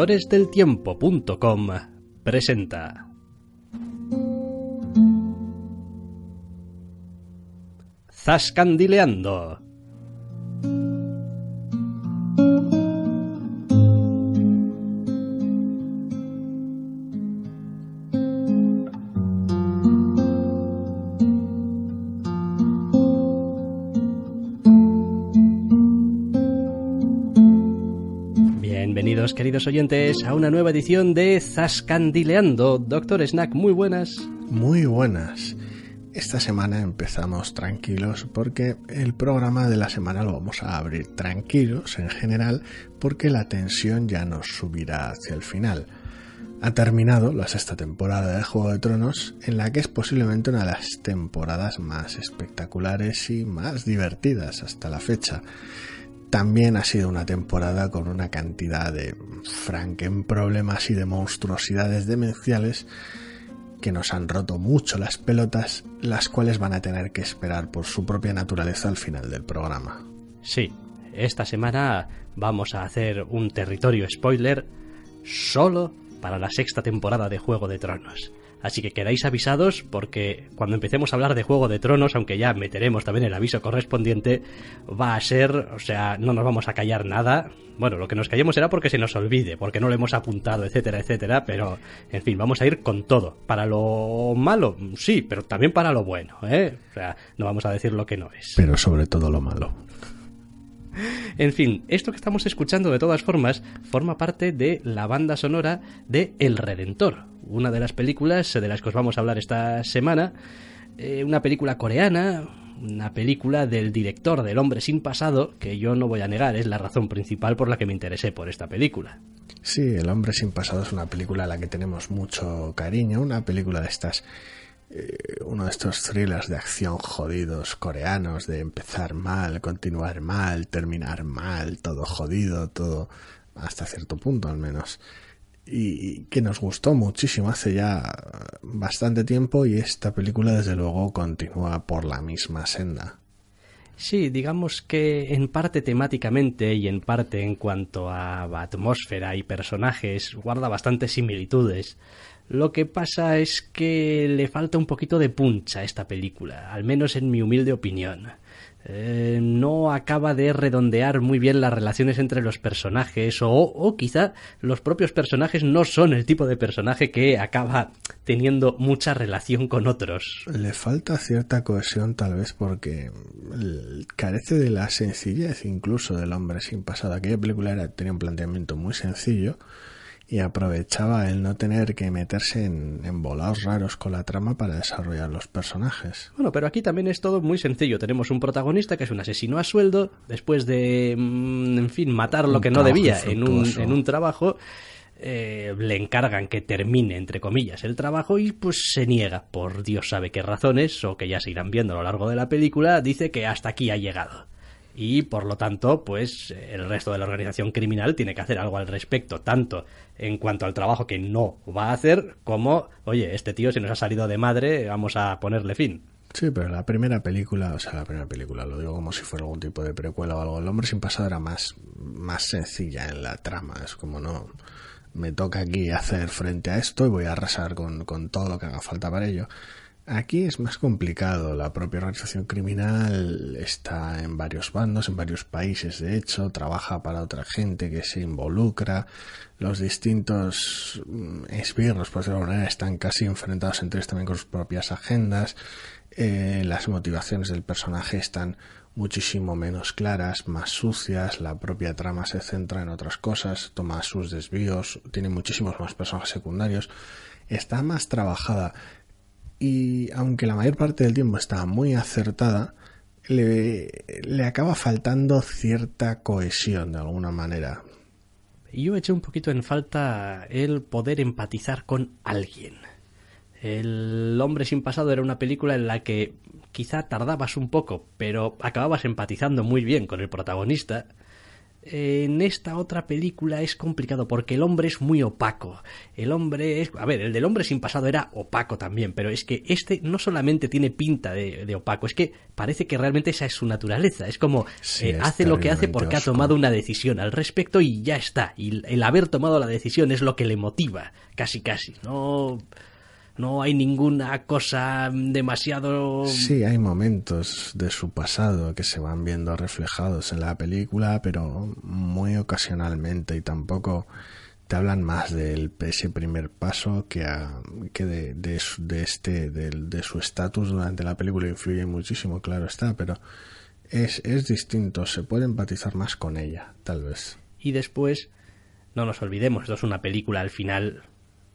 doctoresdeltiempo.com presenta. Zascandileando. Oyentes, a una nueva edición de Zascandileando. Doctor Snack, muy buenas. Muy buenas. Esta semana empezamos tranquilos porque el programa de la semana lo vamos a abrir tranquilos en general porque la tensión ya nos subirá hacia el final. Ha terminado la sexta temporada de Juego de Tronos en la que es posiblemente una de las temporadas más espectaculares y más divertidas hasta la fecha. También ha sido una temporada con una cantidad de franken problemas y de monstruosidades demenciales que nos han roto mucho las pelotas, las cuales van a tener que esperar por su propia naturaleza al final del programa. Sí, esta semana vamos a hacer un territorio spoiler solo para la sexta temporada de Juego de Tronos. Así que quedáis avisados porque cuando empecemos a hablar de Juego de Tronos, aunque ya meteremos también el aviso correspondiente, va a ser, o sea, no nos vamos a callar nada. Bueno, lo que nos callemos será porque se nos olvide, porque no lo hemos apuntado, etcétera, etcétera, pero en fin, vamos a ir con todo. Para lo malo, sí, pero también para lo bueno, ¿eh? O sea, no vamos a decir lo que no es. Pero sobre todo lo malo. En fin, esto que estamos escuchando de todas formas forma parte de la banda sonora de El Redentor, una de las películas de las que os vamos a hablar esta semana. Eh, una película coreana, una película del director del Hombre sin pasado, que yo no voy a negar, es la razón principal por la que me interesé por esta película. Sí, El hombre sin pasado es una película a la que tenemos mucho cariño, una película de estas eh, uno de estos thrillers de acción jodidos coreanos, de empezar mal, continuar mal, terminar mal, todo jodido, todo hasta cierto punto al menos. Y que nos gustó muchísimo hace ya bastante tiempo y esta película desde luego continúa por la misma senda. Sí, digamos que en parte temáticamente y en parte en cuanto a atmósfera y personajes guarda bastantes similitudes. Lo que pasa es que le falta un poquito de puncha a esta película, al menos en mi humilde opinión. Eh, no acaba de redondear muy bien las relaciones entre los personajes o, o quizá los propios personajes no son el tipo de personaje que acaba teniendo mucha relación con otros. Le falta cierta cohesión tal vez porque carece de la sencillez incluso del hombre sin pasado. Aquella película tenía un planteamiento muy sencillo y aprovechaba el no tener que meterse en, en, volados raros con la trama para desarrollar los personajes. Bueno, pero aquí también es todo muy sencillo. Tenemos un protagonista que es un asesino a sueldo, después de, mm, en fin, matar lo Un que no debía en un, en un trabajo. eh, le encargan que termine, entre comillas, el trabajo y pues se niega, por Dios sabe qué razones, o que ya se irán viendo a lo largo de la película, dice que hasta aquí ha llegado y por lo tanto pues el resto de la organización criminal tiene que hacer algo al respecto tanto en cuanto al trabajo que no va a hacer como oye este tío se nos ha salido de madre vamos a ponerle fin Sí, pero la primera película, o sea, la primera película, lo digo como si fuera algún tipo de precuela o algo. El hombre sin pasado era más, más sencilla en la trama. Es como no, me toca aquí hacer frente a esto y voy a arrasar con, con todo lo que haga falta para ello. Aquí es más complicado. La propia organización criminal está en varios bandos, en varios países, de hecho, trabaja para otra gente que se involucra. Los distintos mm, esbirros, por decirlo de manera, están casi enfrentados entre ellos también con sus propias agendas. Eh, las motivaciones del personaje están muchísimo menos claras, más sucias, la propia trama se centra en otras cosas, toma sus desvíos, tiene muchísimos más personajes secundarios, está más trabajada y aunque la mayor parte del tiempo está muy acertada, le, le acaba faltando cierta cohesión de alguna manera. yo eché un poquito en falta el poder empatizar con alguien el hombre sin pasado era una película en la que quizá tardabas un poco pero acababas empatizando muy bien con el protagonista en esta otra película es complicado porque el hombre es muy opaco. El hombre es... A ver, el del hombre sin pasado era opaco también, pero es que este no solamente tiene pinta de, opaco, es que parece que realmente esa es su naturaleza. Es como eh, hace lo que hace porque ha tomado una decisión al respecto y ya está. Y el haber tomado la decisión es lo que le motiva, casi casi. No no hay ninguna cosa demasiado... Sí, hay momentos de su pasado que se van viendo reflejados en la película, pero muy ocasionalmente y tampoco te hablan más de ese primer paso que, que de, de, de, este de, de su estatus durante la película influye muchísimo, claro está, pero es, es distinto, se puede empatizar más con ella, tal vez. Y después, no nos olvidemos, esto es una película al final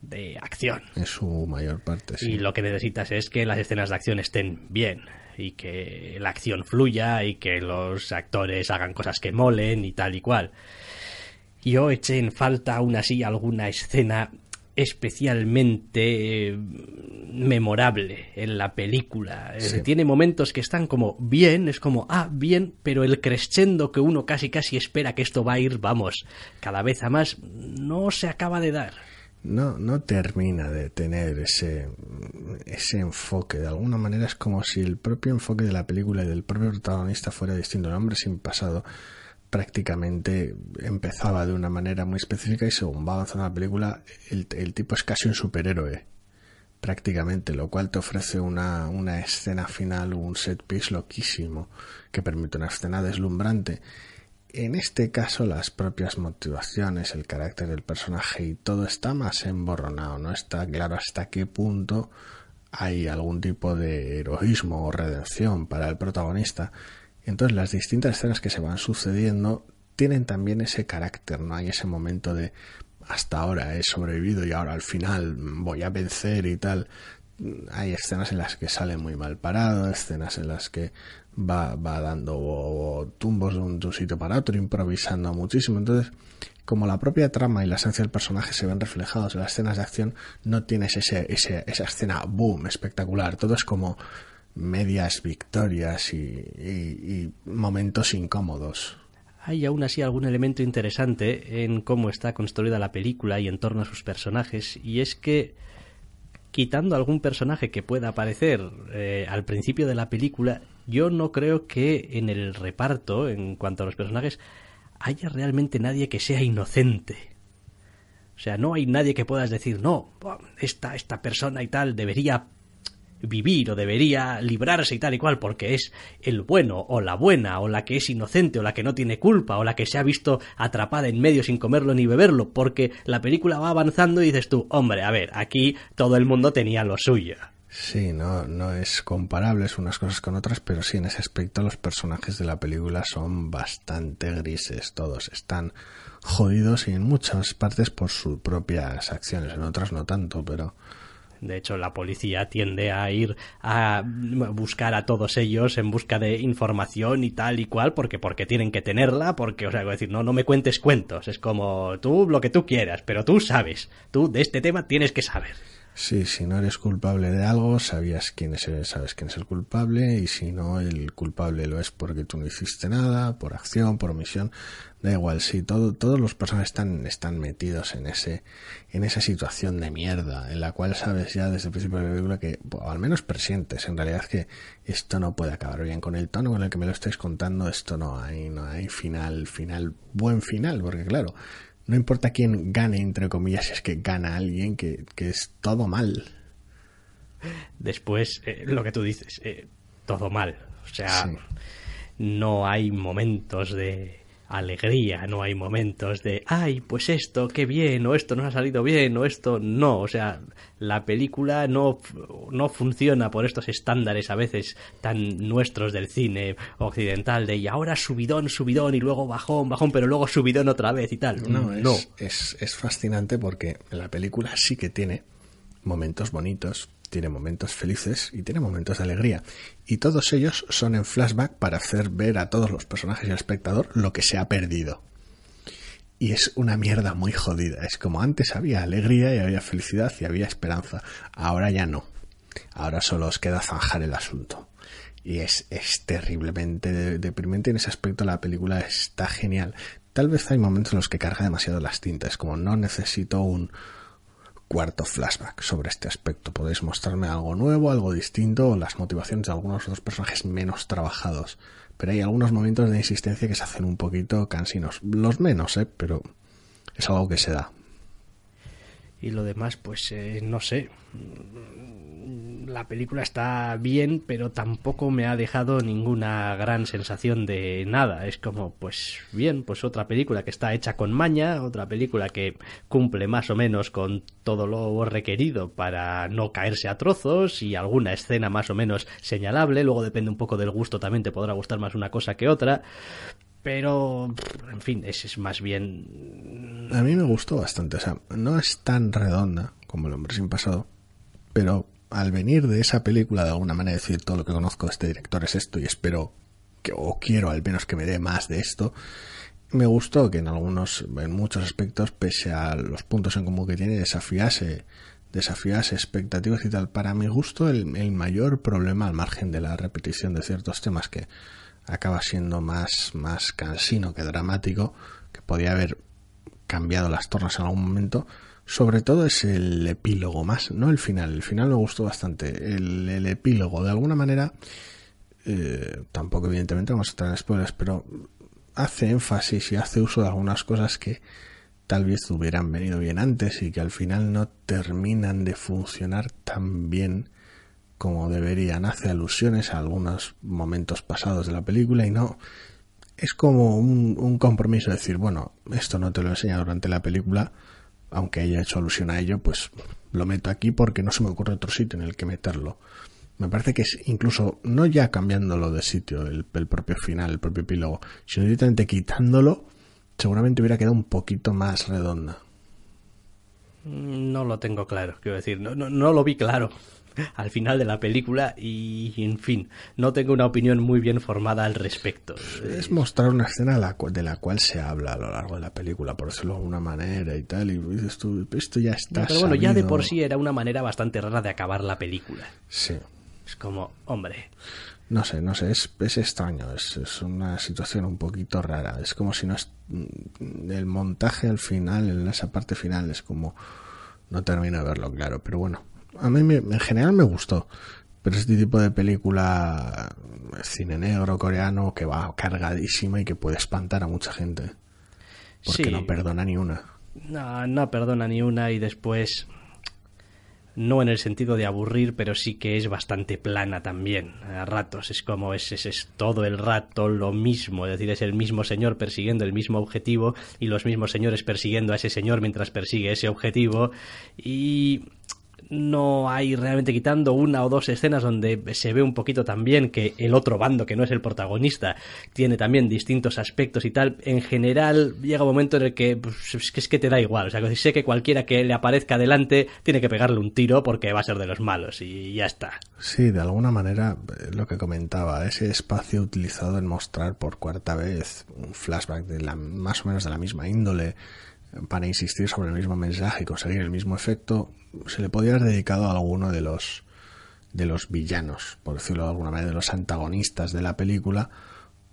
de acción. Es su mayor parte, sí. Y lo que necesitas es que las escenas de acción estén bien y que la acción fluya y que los actores hagan cosas que molen y tal y cual. Yo eché en falta aún así alguna escena especialmente eh, memorable en la película. Eh, tiene momentos que están como bien, es como, ah, bien, pero el crescendo que uno casi casi espera que esto va a ir, vamos, cada vez a más, no se acaba de dar no, no termina de tener ese, ese enfoque. De alguna manera es como si el propio enfoque de la película y del propio protagonista fuera distinto. El hombre sin pasado prácticamente empezaba de una manera muy específica y según va avanzando la película, el, el tipo es casi un superhéroe prácticamente, lo cual te ofrece una, una escena final, un set piece loquísimo que permite una escena deslumbrante en este caso las propias motivaciones, el carácter del personaje y todo está más emborronado, no está claro hasta qué punto hay algún tipo de heroísmo o redención para el protagonista. Entonces las distintas escenas que se van sucediendo tienen también ese carácter, no hay ese momento de hasta ahora he sobrevivido y ahora al final voy a vencer y tal. Hay escenas en las que sale muy mal parado, escenas en las que va, va dando tumbos de un, sitio para otro, improvisando muchísimo. Entonces, como la propia trama y la esencia del personaje se ven reflejados en las escenas de acción, no tienes ese, esa escena boom espectacular. Todo es como medias victorias y, y, momentos incómodos. Hay aún así algún elemento interesante en cómo está construida la película y en torno a sus personajes, y es que quitando algún personaje que pueda aparecer eh, al principio de la película, yo no creo que en el reparto, en cuanto a los personajes, haya realmente nadie que sea inocente. O sea, no hay nadie que puedas decir, no, esta, esta persona y tal debería vivir o debería librarse y tal y cual porque es el bueno o la buena o la que es inocente o la que no tiene culpa o la que se ha visto atrapada en medio sin comerlo ni beberlo porque la película va avanzando y dices tú, hombre, a ver, aquí todo el mundo tenía lo suyo. Sí, no, no es comparable unas cosas con otras, pero sí en ese aspecto los personajes de la película son bastante grises, todos están jodidos y en muchas partes por sus propias acciones, en otras no tanto, pero de hecho, la policía tiende a ir a buscar a todos ellos en busca de información y tal y cual, porque, porque tienen que tenerla, porque, o sea, decir, no, no me cuentes cuentos. Es como tú lo que tú quieras, pero tú sabes. Tú de este tema tienes que saber. Sí, si no eres culpable de algo, sabías quién es, sabes quién es el culpable y si no, el culpable lo es porque tú no hiciste nada, por acción, por omisión, da igual, sí, todo, todos los personajes están, están metidos en ese, en esa situación de mierda, en la cual sabes ya desde el principio de la película que, o al menos presientes en realidad que esto no puede acabar bien con el tono con el que me lo estáis contando, esto no hay, no hay final, final, buen final, porque claro, no importa quién gane, entre comillas, es que gana alguien que, que es todo mal. Después, eh, lo que tú dices, eh, todo mal. O sea, no hay momentos de alegría, no hay momentos de, ay, pues esto, qué bien, o esto no ha salido bien, o esto no, o sea, la película no, no funciona por estos estándares a veces tan nuestros del cine occidental de y ahora subidón, subidón y luego bajón, bajón, pero luego subidón otra vez y tal. No, no. Es, es fascinante porque la película sí que tiene momentos bonitos, tiene momentos felices y tiene momentos de alegría. Y todos ellos son en flashback para hacer ver a todos los personajes y al espectador lo que se ha perdido. Y es una mierda muy jodida. Es como antes había alegría y había felicidad y había esperanza. Ahora ya no. Ahora solo os queda zanjar el asunto. Y es, es terriblemente deprimente. En ese aspecto la película está genial tal vez hay momentos en los que carga demasiado las tintas, como no necesito un cuarto flashback sobre este aspecto. Podéis mostrarme algo nuevo, algo distinto, o las motivaciones de algunos otros personajes menos trabajados. Pero hay algunos momentos de insistencia que se hacen un poquito cansinos. Los menos, ¿eh? Pero es algo que se da. Y lo demás, pues eh, no sé la película está bien, pero tampoco me ha dejado ninguna gran sensación de nada. Es como, pues bien, pues otra película que está hecha con maña, otra película que cumple más o menos con todo lo requerido para no caerse a trozos y alguna escena más o menos señalable. Luego depende un poco del gusto, también te podrá gustar más una cosa que otra. Pero, en fin, ese es más bien... A mí me gustó bastante, o sea, no es tan redonda como El hombre sin pasado, pero al venir de esa película de alguna manera decir todo lo que conozco de este director es esto y espero que o quiero al menos que me dé más de esto me gustó que en algunos en muchos aspectos pese a los puntos en común que tiene desafiase desafiase expectativas y tal. Para mi gusto el, mayor problema al margen de la repetición de ciertos temas que acaba siendo más más cansino que dramático que podía haber cambiado las tornas en algún momento sobre todo es el epílogo más, no el final. El final me gustó bastante. El, epílogo, de alguna manera, eh, tampoco evidentemente vamos a entrar en spoilers, pero hace énfasis y hace uso de algunas cosas que tal vez hubieran venido bien antes y que al final no terminan de funcionar tan bien como deberían. Hace alusiones a algunos momentos pasados de la película y no es como un, un compromiso de decir, bueno, esto no te lo he enseñado durante la película, aunque haya hecho alusión a ello, pues lo meto aquí porque no se me ocurre otro sitio en el que meterlo. Me parece que es incluso no ya cambiándolo de sitio, el, propio final, el propio epílogo, sino directamente quitándolo, seguramente hubiera quedado un poquito más redonda. No lo tengo claro, quiero decir, no, no, no lo vi claro. Al final de la película y, en fin, no tengo una opinión muy bien formada al respecto. Es mostrar una escena de la cual se habla a lo largo de la película, por decirlo de alguna manera y tal, y dices tú, esto ya está. pero bueno, ya de por sí era una manera bastante rara de acabar la película. Sí. Es como, hombre. No sé, no sé, es, es extraño, es, es, una situación un poquito rara. Es como si no es. Mm, el montaje al final, en esa parte final, es como. No termino de verlo claro, pero bueno, a mí en general me gustó. Pero este tipo de película, cine negro, coreano, que va cargadísima y que puede espantar a mucha gente. Porque no perdona ni una. No, no perdona ni una y después no en el sentido de aburrir, pero sí que es bastante plana también. A ratos es como es, es, es, todo el rato lo mismo, es decir, es el mismo señor persiguiendo el mismo objetivo y los mismos señores persiguiendo a ese señor mientras persigue ese objetivo y no hay realmente quitando una o dos escenas donde se ve un poquito también que el otro bando, que no es el protagonista, tiene también distintos aspectos y tal. En general, llega un momento en el que pues, es, que, te da igual. O sea, que sé que cualquiera que le aparezca delante tiene que pegarle un tiro porque va a ser de los malos y ya está. Sí, de alguna manera, eh, lo que comentaba, ese espacio utilizado en mostrar por cuarta vez un flashback de la, más o menos de la misma índole para insistir sobre el mismo mensaje y conseguir el mismo efecto, se le podría haber dedicado a alguno de los de los villanos, por decirlo de alguna manera, de los antagonistas de la película,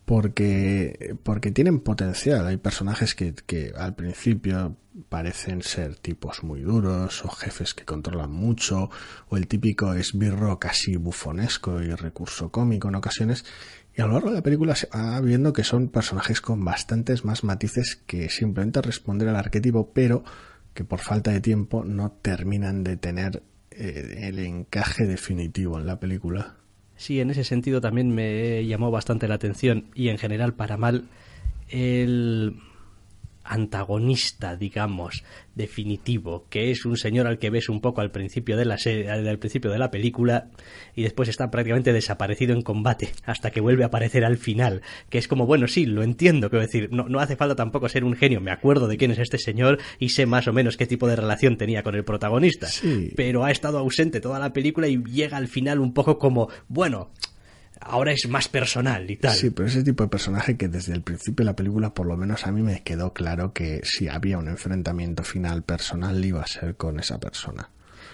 porque, porque tienen potencial. Hay personajes que, que al principio parecen ser tipos muy duros, o jefes que controlan mucho, o el típico esbirro casi bufonesco y recurso cómico en ocasiones, y a lo largo de la película se va viendo que son personajes con bastantes más matices que simplemente responder al arquetipo, pero que por falta de tiempo no terminan de tener eh, el encaje definitivo en la película. Sí, en ese sentido también me llamó bastante la atención y en general para mal el antagonista, digamos, definitivo, que es un señor al que ves un poco al principio de la al principio de la película y después está prácticamente desaparecido en combate hasta que vuelve a aparecer al final, que es como, bueno, sí, lo entiendo, quiero decir, no, no hace falta tampoco ser un genio, me acuerdo de quién es este señor y sé más o menos qué tipo de relación tenía con el protagonista, pero ha estado ausente toda la película y llega al final un poco como, bueno, ahora es más personal y tal. Sí, pero ese tipo de personaje que desde el principio de la película, por lo menos a mí me quedó claro que si había un enfrentamiento final personal iba a ser con esa persona.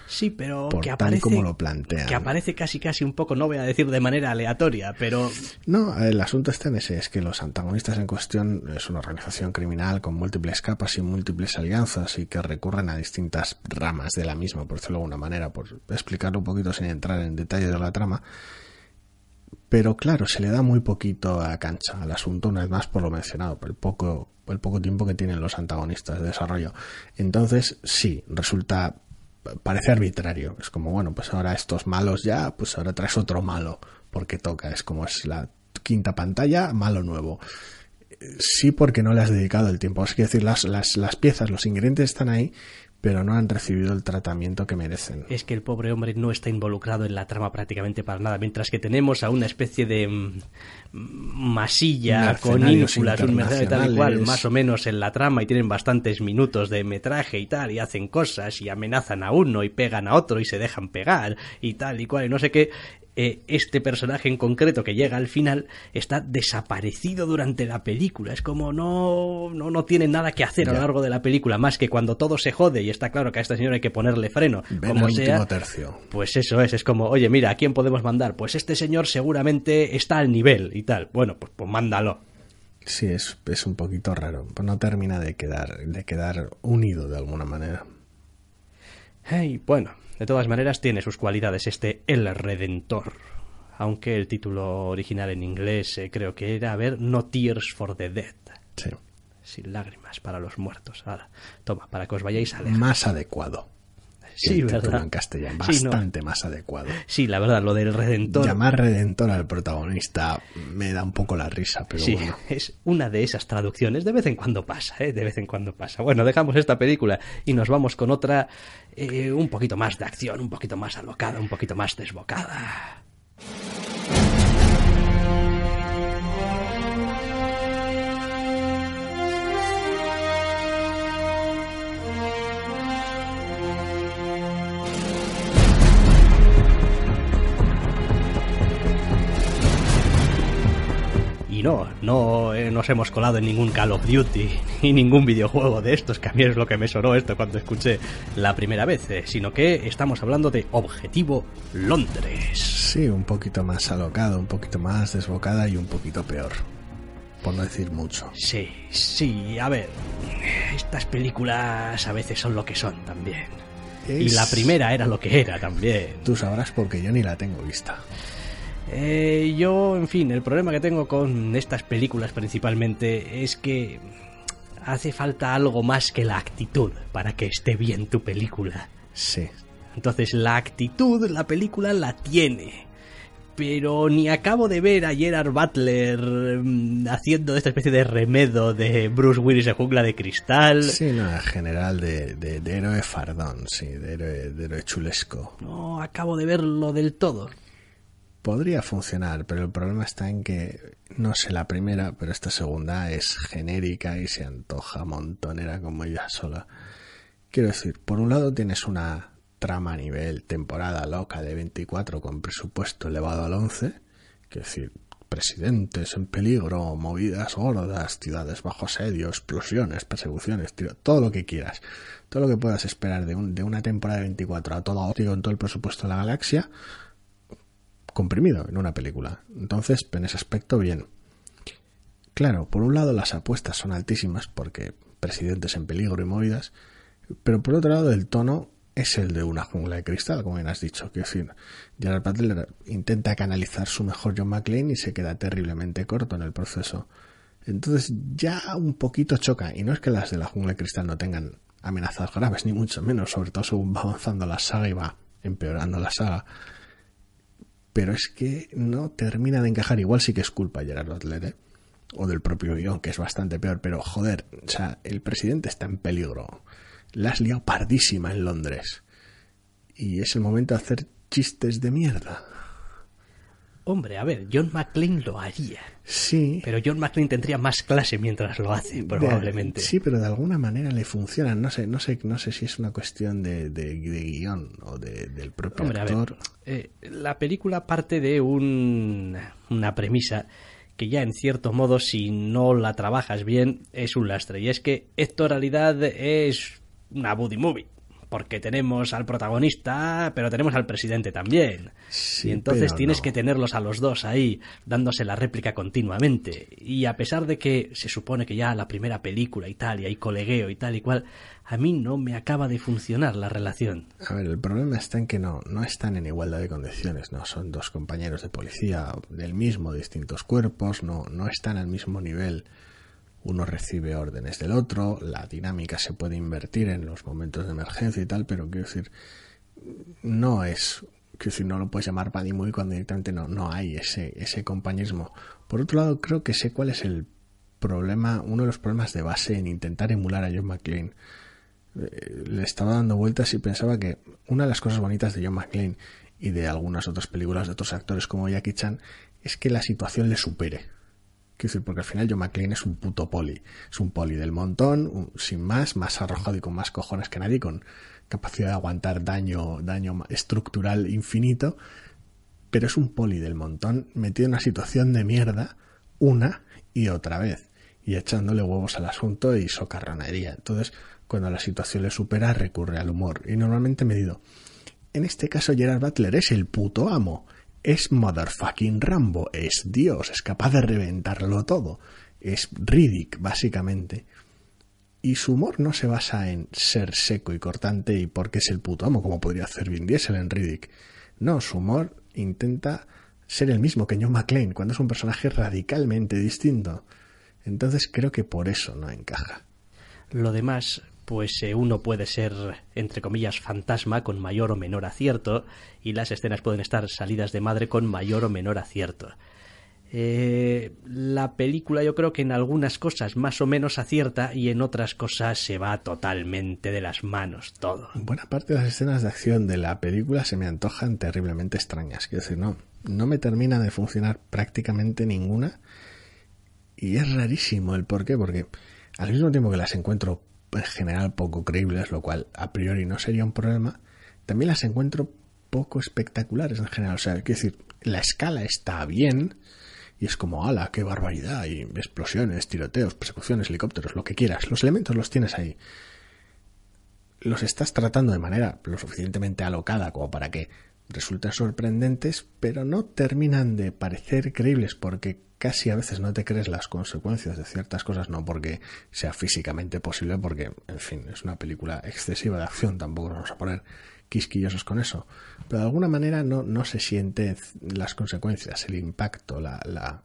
Sí, pero por que tal aparece, como lo plantean. que aparece casi casi un poco, no voy a decir de manera aleatoria, pero No, el asunto está en ese, es que los antagonistas en cuestión es una organización criminal con múltiples capas y múltiples alianzas y que recurren a distintas ramas de la misma, por decirlo de alguna manera, por explicarlo un poquito sin entrar en detalle de la trama. Pero claro, se le da muy poquito a cancha al asunto, una vez más por lo mencionado, por el poco, el poco tiempo que tienen los antagonistas de desarrollo. Entonces, sí, resulta, parece arbitrario. Es como, bueno, pues ahora estos malos ya, pues ahora traes otro malo, porque toca. Es como es la quinta pantalla, malo nuevo. Sí, porque no le has dedicado el tiempo. Es decir, las, las, las piezas, los ingredientes están ahí, pero no han recibido el tratamiento que merecen. es que el pobre hombre no está involucrado en la trama prácticamente para nada, mientras que tenemos a una especie de mm, masilla con ínfulas, un mercenario tal y cual, más o menos en la trama y tienen bastantes minutos de metraje y tal, y hacen cosas y amenazan a uno y pegan a otro y se dejan pegar y tal y cual, y no sé qué. eh, este personaje en concreto que llega al final está desaparecido durante la película. Es como no, no, no tiene nada que hacer a lo largo de la película, más que cuando todo se jode y está claro que a esta señora hay que ponerle freno, Ven como sea. tercio. Pues eso es, es como, oye, mira, ¿a quién podemos mandar? Pues este señor seguramente está al nivel y tal. Bueno, pues, pues mándalo. Sí, es, es un poquito raro. Pues no termina de quedar, de quedar unido de alguna manera. Y bueno, de todas maneras tiene sus cualidades este El Redentor. Aunque el título original en inglés eh, creo que era, a ver, No Tears for the Dead. Sí. Sin lágrimas para los muertos. Ahora, toma, para que os vayáis a leer. Más adecuado. Sí, título ¿verdad? en castellano. Sí, no. Bastante más adecuado. Sí, la verdad, lo del Redentor. Llamar redentor al protagonista me da un poco la risa, pero sí, bueno. es una de esas traducciones. De vez en cuando pasa, ¿eh? De vez en cuando pasa. Bueno, dejamos esta película y nos vamos con otra eh, un poquito más de acción, un poquito más alocada, un poquito más desbocada. Y no, no eh, nos hemos colado en ningún Call of Duty ni ningún videojuego de estos, que a mí es lo que me sonó esto cuando escuché la primera vez, eh, sino que estamos hablando de Objetivo Londres. Sí, un poquito más alocado, un poquito más desbocada y un poquito peor. Por no decir mucho. Sí, sí, a ver, estas películas a veces son lo que son también. Y Es- la primera era lo que era también. Tú sabrás porque yo ni la tengo vista. Eh, yo, en fin, el problema que tengo con estas películas principalmente es que hace falta algo más que la actitud para que esté bien tu película. Sí. Entonces, la actitud, la película la tiene. Pero ni acabo de ver a Gerard Butler mm, haciendo esta especie de remedo de Bruce Willis en Jungla de Cristal. Sí, no, en general de, de, de héroe fardón, sí, de héroe, de héroe chulesco. No acabo de verlo del todo. Podría funcionar, pero el problema está en que, no sé la primera, pero esta segunda es genérica y se antoja montonera como ella sola. Quiero decir, por un lado tienes una trama a nivel temporada loca de 24 con presupuesto elevado al 11, quiero decir, presidentes en peligro, movidas gordas, ciudades bajo asedio, explosiones, persecuciones, tiro- todo lo que quieras, todo lo que puedas esperar de, un- de una temporada de 24 a todo hostia con todo el presupuesto de la galaxia, comprimido en una película. Entonces, en ese aspecto, bien. Claro, por un lado las apuestas son altísimas porque presidentes en peligro y movidas, pero por otro lado el tono es el de una jungla de cristal, como bien has dicho. Que decir, Gerard Butler intenta canalizar su mejor John McClane y se queda terriblemente corto en el proceso. Entonces ya un poquito choca, y no es que las de la jungla de cristal no tengan amenazas graves, ni mucho menos, sobre todo según va avanzando la saga y va empeorando la saga pero es que no termina de encajar. Igual sí que es culpa de Gerard Butler, ¿eh? o del propio guion, que es bastante peor, pero joder, o sea, el presidente está en peligro. La has liado pardísima en Londres. Y es el momento de hacer chistes de mierda. Hombre, a ver, John McClane lo haría. Sí. Pero John McClane tendría más clase mientras lo hace, probablemente. De- sí, pero de alguna manera le funcionan. No sé, no sé, no sé si es una cuestión de, de, de guion o de- del propio Hombre, a ver, actor. eh, la película parte de un, una premisa que ya en cierto modo si no la trabajas bien es un lastre y es que esto en realidad es una buddy movie porque tenemos al protagonista, pero tenemos al presidente también. y entonces tienes que tenerlos a los dos ahí, dándose la réplica continuamente. Y a pesar de que se supone que ya la primera película y tal, y hay colegueo y tal y cual, a mí no me acaba de funcionar la relación. A ver, el problema está en que no, no están en igualdad de condiciones, no son dos compañeros de policía del mismo, distintos cuerpos, no, no están al mismo nivel uno recibe órdenes del otro, la dinámica se puede invertir en los momentos de emergencia y tal, pero quiero decir, no es, quiero decir, no lo puedes llamar y muy cuando directamente no, no hay ese, ese compañerismo. Por otro lado, creo que sé cuál es el problema, uno de los problemas de base en intentar emular a John McClane. Eh, le estaba dando vueltas y pensaba que una de las cosas bonitas de John McClane y de algunas otras películas de otros actores como Jackie Chan es que la situación le supere Quiero decir, porque al final John McClane es un puto poli. Es un poli del montón, sin más, más arrojado y con más cojones que nadie, con capacidad de aguantar daño, daño estructural infinito. Pero es un poli del montón metido en una situación de mierda una y otra vez. Y echándole huevos al asunto y socarronería. Entonces, cuando la situación le supera, recurre al humor. Y normalmente medido. En este caso, Gerard Butler es el puto amo es motherfucking Rambo, es Dios, es capaz de reventarlo todo. Es Riddick, básicamente. Y su humor no se basa en ser seco y cortante y porque es el puto amo, como podría hacer Vin Diesel en Riddick. No, su humor intenta ser el mismo que John McClane, cuando es un personaje radicalmente distinto. Entonces creo que por eso no encaja. Lo demás pues eh, uno puede ser, entre comillas, fantasma con mayor o menor acierto, y las escenas pueden estar salidas de madre con mayor o menor acierto. Eh, la película yo creo que en algunas cosas más o menos acierta y en otras cosas se va totalmente de las manos todo. Buena parte de las escenas de acción de la película se me antojan terriblemente extrañas. Quiero decir, no, no me termina de funcionar prácticamente ninguna. Y es rarísimo el por qué, porque al mismo tiempo que las encuentro en general poco creíbles, lo cual a priori no sería un problema, también las encuentro poco espectaculares en general. O sea, quiero decir, la escala está bien y es como, ala, qué barbaridad, y explosiones, tiroteos, persecuciones, helicópteros, lo que quieras. Los elementos los tienes ahí. Los estás tratando de manera lo suficientemente alocada como para que resulten sorprendentes, pero no terminan de parecer creíbles porque casi a veces no te crees las consecuencias de ciertas cosas, no porque sea físicamente posible, porque, en fin, es una película excesiva de acción, tampoco nos vamos a poner quisquillosos con eso, pero de alguna manera no, no se siente las consecuencias, el impacto, la, la,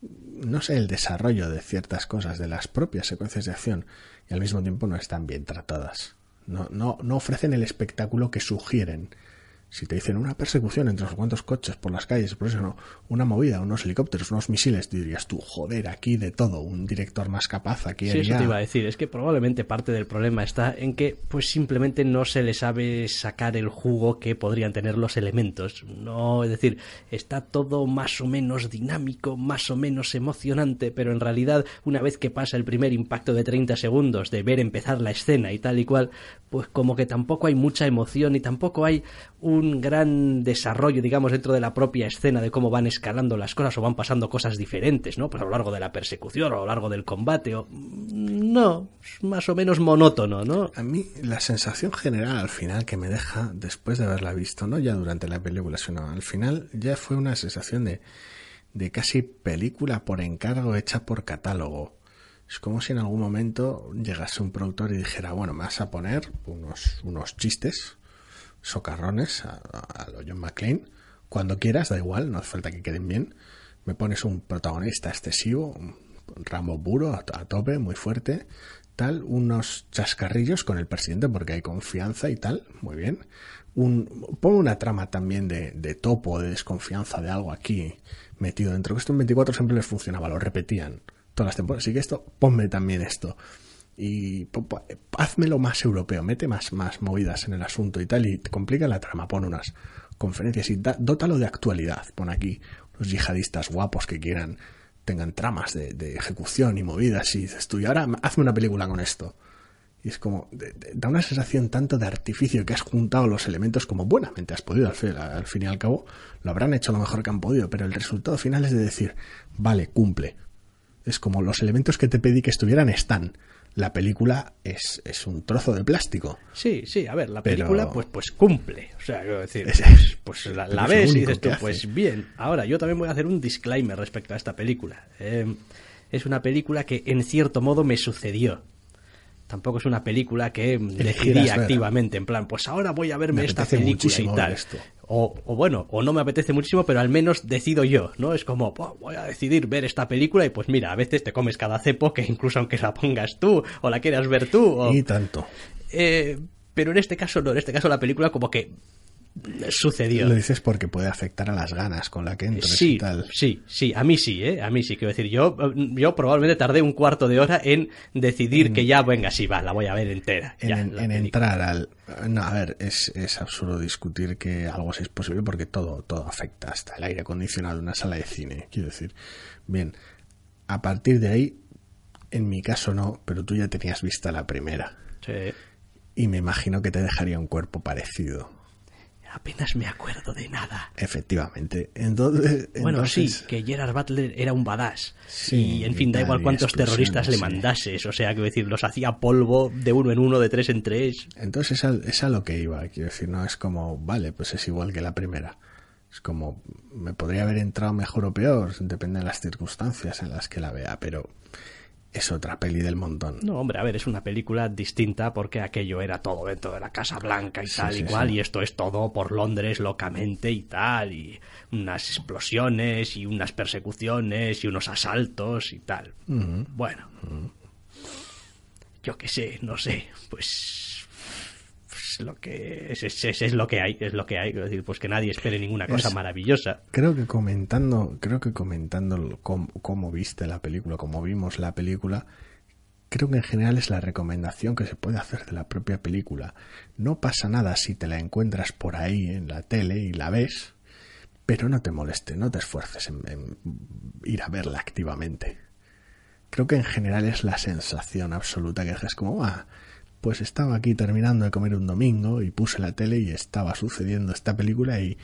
no sé, el desarrollo de ciertas cosas, de las propias secuencias de acción, y al mismo tiempo no están bien tratadas. No, no, no ofrecen el espectáculo que sugieren si te dicen una persecución entre unos cuantos coches por las calles, por eso no, una movida, unos helicópteros, unos misiles, dirías tú, joder, aquí de todo, un director más capaz, aquí Sí, eso te iba a decir, es que probablemente parte del problema está en que pues simplemente no se le sabe sacar el jugo que podrían tener los elementos. No, es decir, está todo más o menos dinámico, más o menos emocionante, pero en realidad una vez que pasa el primer impacto de 30 segundos de ver empezar la escena y tal y cual, pues como que tampoco hay mucha emoción y tampoco hay un gran desarrollo, digamos, dentro de la propia escena de cómo van escalando las cosas o van pasando cosas diferentes, ¿no? Pues a lo largo de la persecución o a lo largo del combate o... No, es más o menos monótono, ¿no? A mí la sensación general al final que me deja, después de haberla visto, no ya durante la película, sino al final ya fue una sensación de, de casi película por encargo hecha por catálogo. Es como si en algún momento llegase un productor y dijera, bueno, me vas a poner unos, unos chistes socarrones a, a, lo John McClane. Cuando quieras, da igual, no hace falta que queden bien. Me pones un protagonista excesivo, un ramo puro, a, tope, muy fuerte, tal, unos chascarrillos con el presidente porque hay confianza y tal, muy bien. Un, pongo una trama también de, de topo, de desconfianza de algo aquí metido dentro. Esto en 24 siempre les funcionaba, lo repetían todas las temporadas. Así que esto, ponme también esto y hazmelo más europeo, mete más, más movidas en el asunto y tal, y te complica la trama, pon unas conferencias y da, dótalo de actualidad, pon aquí los yihadistas guapos que quieran, tengan tramas de, ejecución y movidas, y dices tú, y ahora hazme una película con esto. Y es como, da una sensación tanto de artificio que has juntado los elementos como buenamente has podido, al al fin y al cabo, lo habrán hecho lo mejor que han podido, pero el resultado final es de decir, vale, cumple. Es como los elementos que te pedí que estuvieran están la película es, es un trozo de plástico. Sí, sí, a ver, la Pero- película pues pues cumple. O sea, quiero decir, Es- pues, pues la, ves y dices tú, pues bien. Ahora, yo también voy a hacer un disclaimer respecto a esta película. Eh, es una película que en cierto modo me sucedió. Tampoco es una película que decidí ver. activamente, en plan, pues ahora voy a verme Me esta película y tal. esto. O, o bueno, o no me apetece muchísimo, pero al menos decido yo, ¿no? Es como, "Buah, voy a decidir ver esta película y pues mira, a veces te comes cada cepo que incluso aunque la pongas tú o la quieras ver tú. O... Y tanto. Eh, pero en este caso no, en este caso la película como que sucedió. Lo dices porque puede afectar a las ganas con la que entras Sí, y tal. sí, sí, a mí sí, ¿eh? A mí sí, quiero decir, yo, yo probablemente tardé un cuarto de hora en decidir que ya, venga, sí, va, la voy a ver entera. En, ya, en- entrar al... No, a ver, es, es absurdo discutir que algo es posible porque todo, todo afecta, hasta el aire acondicionado de una sala de cine, quiero decir. Bien, a partir de ahí, en mi caso no, pero tú ya tenías vista la primera. Sí. Y me imagino que te dejaría un cuerpo parecido. Apenas me acuerdo de nada. Efectivamente. Entonces, Bueno, entonces- sí, que Gerard Butler era un badass. Sí, y en fin, da igual cuántos terroristas le mandases. O sea, quiero decir, los hacía polvo de uno en uno, de tres en tres. Entonces es a, es a lo que iba, quiero decir, no es como, vale, pues es igual que la primera. Es como, me podría haber entrado mejor o peor, depende de las circunstancias en las que la vea, pero es otra peli del montón. No, hombre, a ver, es una película distinta porque aquello era todo dentro de la Casa Blanca y Sí, tal sí, y cual, sí. y esto es todo por Londres locamente y tal, y unas explosiones y unas persecuciones y unos asaltos y tal. Bueno, yo qué sé, no sé, pues, lo que es, es, es- es lo que hay, es lo que hay, quiero decir, pues que nadie espere ninguna cosa Es- maravillosa. Creo que comentando, creo que comentando cómo, cómo viste la película, cómo vimos la película, creo que en general es la recomendación que se puede hacer de la propia película. No pasa nada si te la encuentras por ahí en la tele y la ves, pero no te moleste, no te esfuerces en, en ir a verla activamente. Creo que en general es la sensación absoluta que es como, ah, pues estaba aquí terminando de comer un domingo y puse la tele y estaba sucediendo esta película y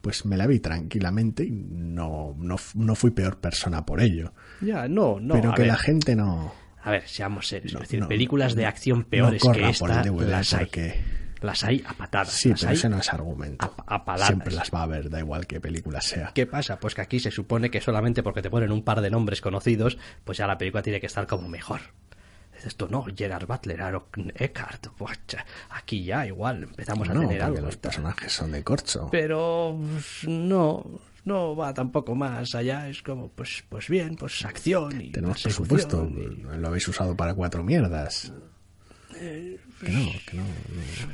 pues me la vi tranquilamente y no, no, no fui peor persona por ello. Ya, no, no, pero que ver. la gente no, A ver, seamos serios. No, es decir, no, películas de acción peores que esta las hay. porque- Las hay a patadas. Sí, pero hay ese no es argumento. a- a paladas. Siempre las va a haber, da igual qué película sea. ¿Qué pasa? Pues que aquí se supone que solamente porque te ponen un par de nombres conocidos, pues ya la película tiene que estar como mejor. Tú, no, Gerard Butler, Aaron Eckhart, aquí ya igual empezamos a no, tener porque algo. los personajes son de corcho. Pero pues, no, no va tampoco más allá, es como, pues, pues bien, pues acción y Tenemos presupuesto, y- lo habéis usado para cuatro mierdas. Eh, Que no, que no, no.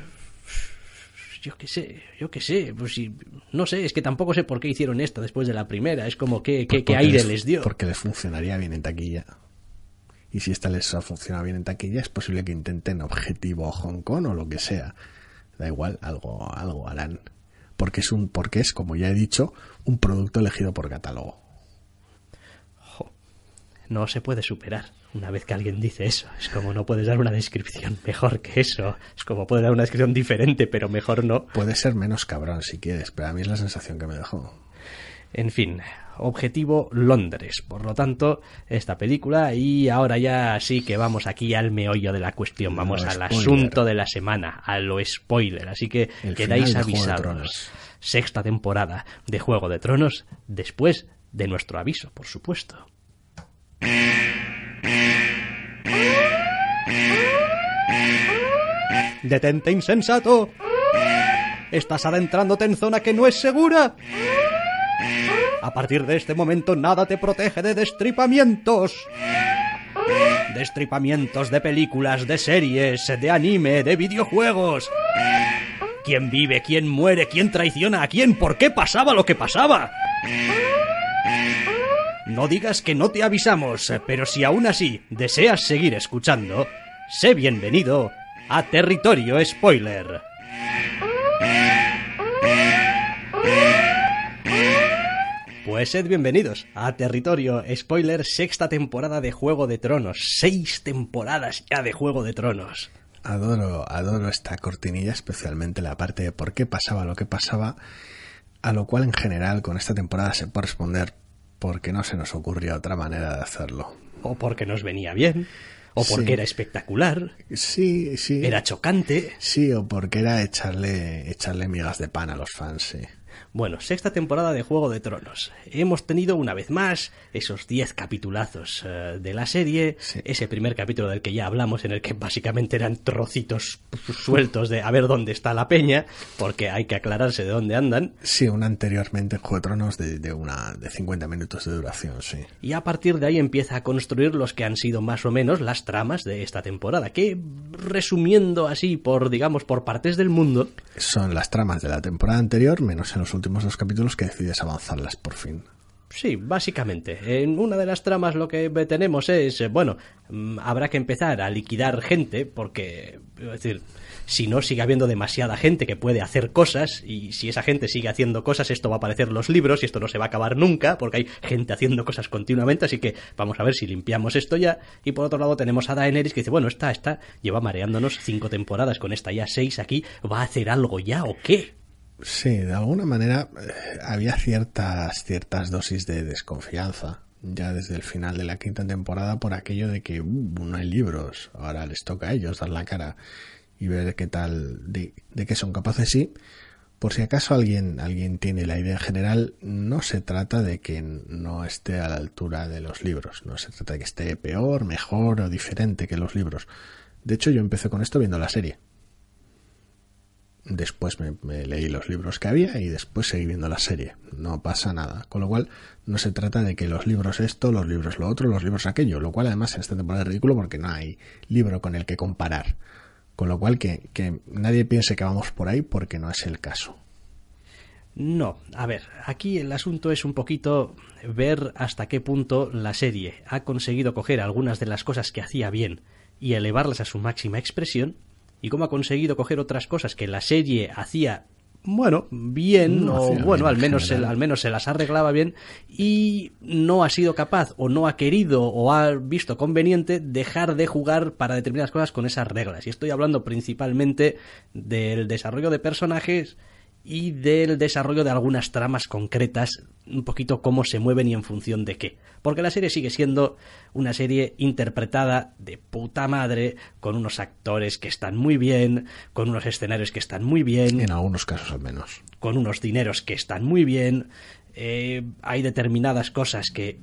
yo qué sé, yo qué sé, pues si, no sé, es que tampoco sé por qué hicieron esto después de la primera, es como que, qué Porque aire les- les dio. Porque les funcionaría bien en taquilla. Y si esta les ha funcionado bien en taquilla, es posible que intenten objetivo Hong Kong o lo que sea. Da igual, algo, algo harán. Porque es un, porque es, como ya he dicho, un producto elegido por catálogo. Jo, no se puede superar una vez que alguien dice eso. Es como no puedes dar una descripción mejor que eso. Es como puedes dar una descripción diferente, pero mejor no. Puede ser menos cabrón si quieres, pero a mí es la sensación que me dejó. En fin, objetivo Londres. Por lo tanto, esta película y ahora ya sí que vamos aquí al meollo de la cuestión. Vamos al spoiler. asunto de la semana, a lo spoiler. Así que El quedáis avisados. Sexta temporada de Juego de Tronos después de nuestro aviso, por supuesto. Detente insensato. Estás adentrándote en zona que no es segura. A partir de este momento nada te protege de destripamientos. Destripamientos de películas, de series, de anime, de videojuegos. ¿Quién vive? ¿Quién muere? ¿Quién traiciona a quién? ¿Por qué pasaba lo que pasaba? No digas que no te avisamos, pero si aún así deseas seguir escuchando, sé bienvenido a Territorio Spoiler. Pues sed bienvenidos a Territorio Spoiler, sexta temporada de Juego de Tronos. Seis temporadas ya de Juego de Tronos. Adoro, adoro esta cortinilla, especialmente la parte de por qué pasaba lo que pasaba, a lo cual en general con esta temporada se puede responder porque no se nos ocurrió otra manera de hacerlo. O porque nos venía bien, o porque Sí. era espectacular, Sí, sí. era chocante. Sí, o porque era echarle, echarle migas de pan a los fans, sí. Bueno, sexta temporada de Juego de Tronos. Hemos tenido una vez más esos 10 capitulazos eh, de la serie, Sí. ese primer capítulo del que ya hablamos, en el que básicamente eran trocitos sueltos de a ver dónde está la peña, porque hay que aclararse de dónde andan. Sí, un anteriormente en Juego de Tronos de, de una, de 50 minutos de duración, sí. Y a partir de ahí empieza a construir los que han sido más o menos las tramas de esta temporada, que resumiendo así por, digamos, por partes del mundo, Son las tramas de la temporada anterior, menos en los últimos dos capítulos que decides avanzarlas por fin. Sí, básicamente. En una de las tramas lo que tenemos es, bueno, mm, habrá que empezar a liquidar gente porque, es decir, si no sigue habiendo demasiada gente que puede hacer cosas y si esa gente sigue haciendo cosas esto va a aparecer en los libros y esto no se va a acabar nunca porque hay gente haciendo cosas continuamente, así que vamos a ver si limpiamos esto ya. Y por otro lado tenemos a Daenerys que dice, bueno, esta, esta lleva mareándonos cinco temporadas con esta ya seis aquí, ¿va a hacer algo ya o qué? Sí, de alguna manera eh, había ciertas, ciertas dosis de desconfianza ya desde el final de la quinta temporada por aquello de que uh, no hay libros, ahora les toca a ellos dar la cara y ver qué tal, de, qué son capaces. Sí, por si acaso alguien, alguien tiene la idea en general, no se trata de que no esté a la altura de los libros, no se trata de que esté peor, mejor o diferente que los libros. De hecho, yo empecé con esto viendo la serie. Después me, leí los libros que había y después seguí viendo la serie. No pasa nada. Con lo cual, no se trata de que los libros esto, los libros lo otro, los libros aquello. Lo cual, además, en esta temporada es ridículo porque no hay libro con el que comparar. Con lo cual, que, que nadie piense que vamos por ahí porque no es el caso. No, a ver, aquí el asunto es un poquito ver hasta qué punto la serie ha conseguido coger algunas de las cosas que hacía bien y elevarlas a su máxima expresión y cómo ha conseguido coger otras cosas que la serie hacía bueno, bien, No o bueno, bien al en menos, se, al menos se las arreglaba bien y no ha sido capaz o no ha querido o ha visto conveniente dejar de jugar para determinadas cosas con esas reglas. Y estoy hablando principalmente del desarrollo de personajes y del desarrollo de algunas tramas concretas, un poquito cómo se mueven y en función de qué. Porque la serie sigue siendo una serie interpretada de puta madre, con unos actores que están muy bien, con unos escenarios que están muy bien, En algunos casos al menos. con unos dineros que están muy bien. eh, hay determinadas cosas que,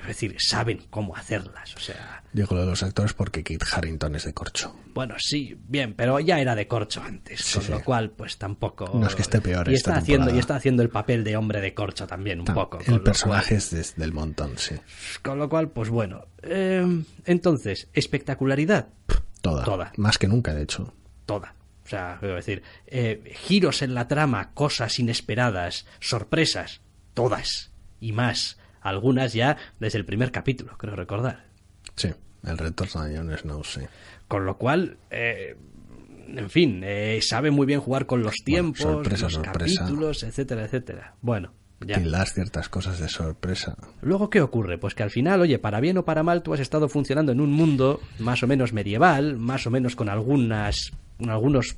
es decir, saben cómo hacerlas. O sea, Digo lo de los actores porque Kit Harrington es de corcho. bueno, sí, bien, pero ya era de corcho antes, Sí, con sí. lo cual, pues tampoco. No es que esté peor Y esta está haciendo y está haciendo el papel de hombre de corcho también un Tam- poco. el personaje cual- es del montón, sí. con lo cual, pues bueno. eh, entonces, espectacularidad, Toda. Toda. Más que nunca, de hecho. toda. O sea, quiero decir, eh, giros en la trama, cosas inesperadas, sorpresas, todas y más. Algunas ya desde el primer capítulo, creo recordar. Sí. El retorno de Jon Snow, sí. Con lo cual, eh, en fin, eh, sabe muy bien jugar con los tiempos, sorpresa, los sorpresa. capítulos, etcétera, etcétera. Bueno, ya. Tildar ciertas cosas de sorpresa. Luego, ¿qué ocurre? Pues que al final, oye, para bien o para mal, tú has estado funcionando en un mundo más o menos medieval, más o menos con algunas, algunos,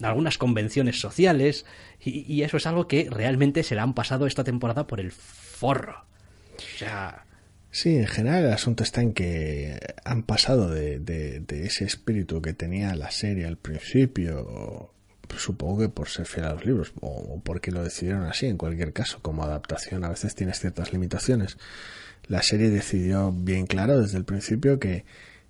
algunas convenciones sociales, y, y eso es algo que realmente se le han pasado esta temporada por el forro. Sí, en general el asunto está en que han pasado de, ese espíritu que tenía la serie al principio, supongo que por ser fiel a los libros, o, o porque lo decidieron así, en cualquier caso, como adaptación a veces tienes ciertas limitaciones. La serie decidió bien claro desde el principio que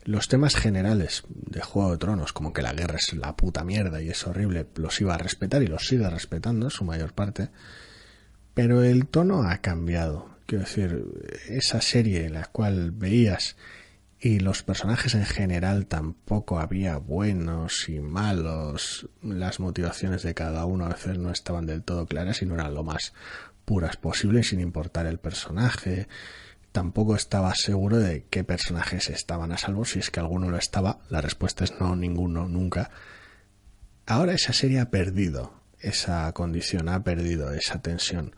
los temas generales de Juego de Tronos, como que la guerra es la puta mierda y es horrible, los iba a respetar y los sigue respetando en su mayor parte, pero el tono ha cambiado. Quiero decir, esa serie en la cual veías y los personajes en general tampoco había buenos y malos, las motivaciones de cada uno a veces no estaban del todo claras y no eran lo más puras posible sin importar el personaje. Tampoco estaba seguro de qué personajes estaban a salvo, si es que alguno lo estaba. La respuesta es no, ninguno, nunca. Ahora esa serie ha perdido esa condición, ha perdido esa tensión.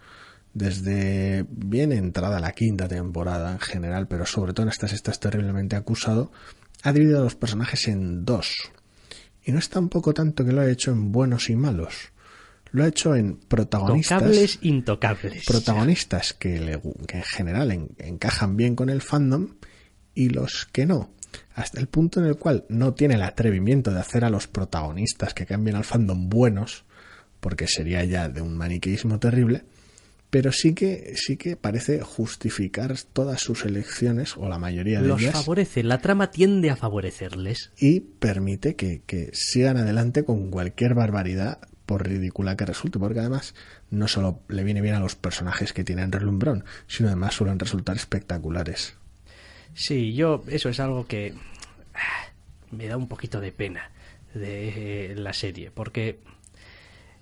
Desde bien entrada la quinta temporada en general, pero sobre todo en esta sexta es terriblemente acusado, ha dividido a los personajes en dos. Y no es tampoco tanto que lo ha hecho en buenos y malos. Lo ha hecho en protagonistas tocables, intocables. protagonistas que, le- que en general en- encajan bien con el fandom y los que no. hasta el punto en el cual no tiene el atrevimiento de hacer a los protagonistas que cambien al fandom buenos, porque sería ya de un maniqueísmo terrible, pero sí que sí que parece justificar todas sus elecciones o la mayoría de Los ellas favorece, la trama tiende a favorecerles. y permite que, que sigan adelante con cualquier barbaridad por ridícula que resulte, porque además no solo le viene bien a los personajes que tienen relumbrón, sino además suelen resultar espectaculares. Sí, yo eso es algo que ah, me da un poquito de pena de eh, la serie, porque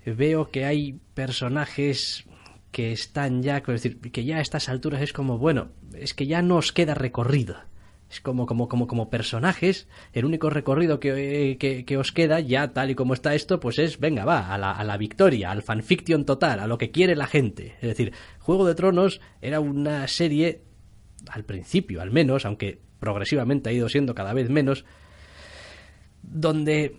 veo que hay personajes que están ya, es decir, que ya a estas alturas es como, bueno, es que ya no os queda recorrido. Es como, como, como, como personajes, el único recorrido que, eh, que, que os queda, ya tal y como está esto, pues es, venga, va, a la, a la victoria, al fanfiction total, a lo que quiere la gente. Es decir, Juego de Tronos era una serie, al principio al menos, aunque progresivamente ha ido siendo cada vez menos, donde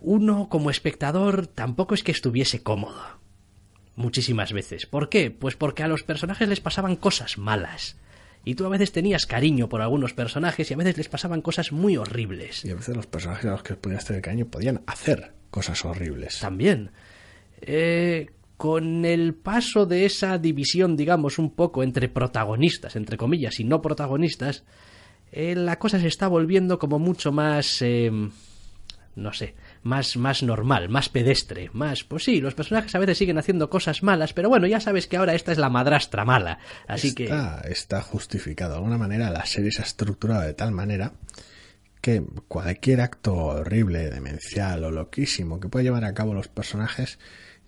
uno como espectador tampoco es que estuviese cómodo. Muchísimas veces. ¿Por qué? Pues porque a los personajes les pasaban cosas malas. Y tú a veces tenías cariño por algunos personajes y a veces les pasaban cosas muy horribles. Y a veces los personajes a los que podías tener cariño podían hacer cosas horribles. También. Eh, con el paso de esa división, digamos, un poco entre protagonistas, entre comillas, y no protagonistas, eh, la cosa se está volviendo como mucho más... eh, no sé, más, más normal, más pedestre, más... Pues sí, los personajes a veces siguen haciendo cosas malas, pero bueno, ya sabes que ahora esta es la madrastra mala. Así que... está, está justificado. De alguna manera la serie se ha estructurado de tal manera que cualquier acto horrible, demencial o loquísimo que pueda llevar a cabo los personajes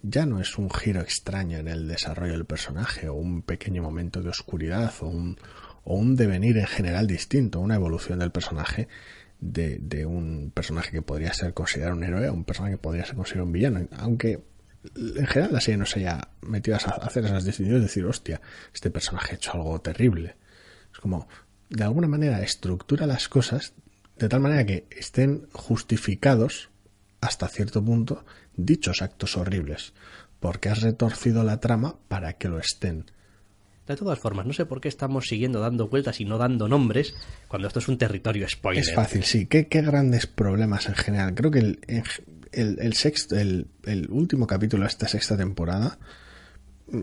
ya no es un giro extraño en el desarrollo del personaje o un pequeño momento de oscuridad o un, o un devenir en general distinto, una evolución del personaje de, un personaje que podría ser considerado un héroe un personaje que podría ser considerado un villano. Aunque en general la serie no se haya metido a hacer esas distinciones, decir, hostia, este personaje ha hecho algo terrible. Es como, de alguna manera, estructura las cosas de tal manera que estén justificados hasta cierto punto dichos actos horribles, porque has retorcido la trama para que lo estén. De todas formas, no sé por qué estamos siguiendo dando vueltas y no dando nombres cuando esto es un territorio spoiler. Es fácil, sí. ¿Qué, grandes problemas en general? Creo que el sexto, el, el último capítulo de esta sexta temporada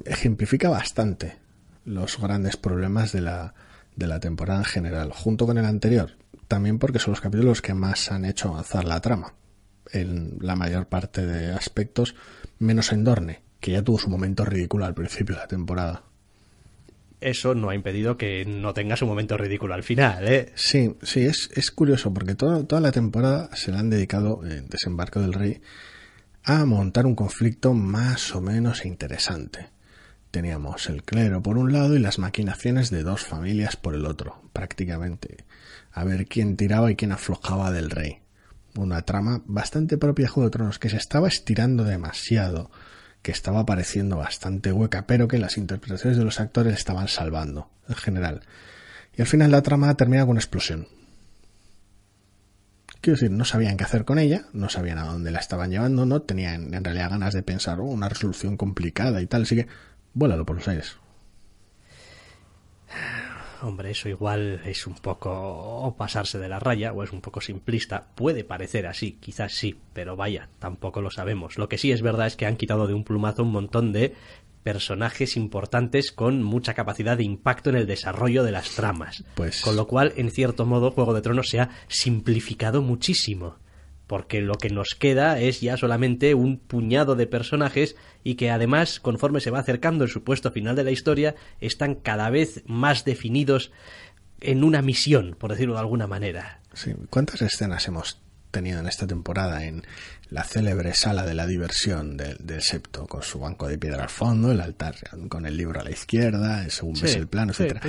ejemplifica bastante los grandes problemas de la, de la temporada en general, junto con el anterior. También porque son los capítulos que más han hecho avanzar la trama. En la mayor parte de aspectos, menos en Dorne, que ya tuvo su momento ridículo al principio de la temporada. Eso no ha impedido que no tenga su momento ridículo al final, ¿eh? Sí, sí, es, es curioso porque toda, toda la temporada se le han dedicado, en Desembarco del Rey, a montar un conflicto más o menos interesante. Teníamos el clero por un lado y las maquinaciones de dos familias por el otro, prácticamente. A ver quién tiraba y quién aflojaba del rey. Una trama bastante propia de Juego de Tronos que se estaba estirando demasiado, que estaba pareciendo bastante hueca, pero que las interpretaciones de los actores estaban salvando, en general. Y al final la trama termina con una explosión. Quiero decir, no sabían qué hacer con ella, no sabían a dónde la estaban llevando, no tenían en realidad ganas de pensar oh, una resolución complicada y tal, así que vuélalo por los aires. Hombre, eso igual es un poco pasarse de la raya o es un poco simplista. Puede parecer así, quizás sí, pero vaya, tampoco lo sabemos. Lo que sí es verdad es que han quitado de un plumazo un montón de personajes importantes con mucha capacidad de impacto en el desarrollo de las tramas. Pues... Con lo cual, en cierto modo, Juego de Tronos se ha simplificado muchísimo porque lo que nos queda es ya solamente un puñado de personajes y que además, conforme se va acercando el supuesto final de la historia, están cada vez más definidos en una misión, por decirlo de alguna manera. Sí. ¿Cuántas escenas hemos tenido en esta temporada en la célebre sala de la diversión del, del septo, con su banco de piedra al fondo, el altar con el libro a la izquierda, según Sí, ves el plano, sí, etcétera.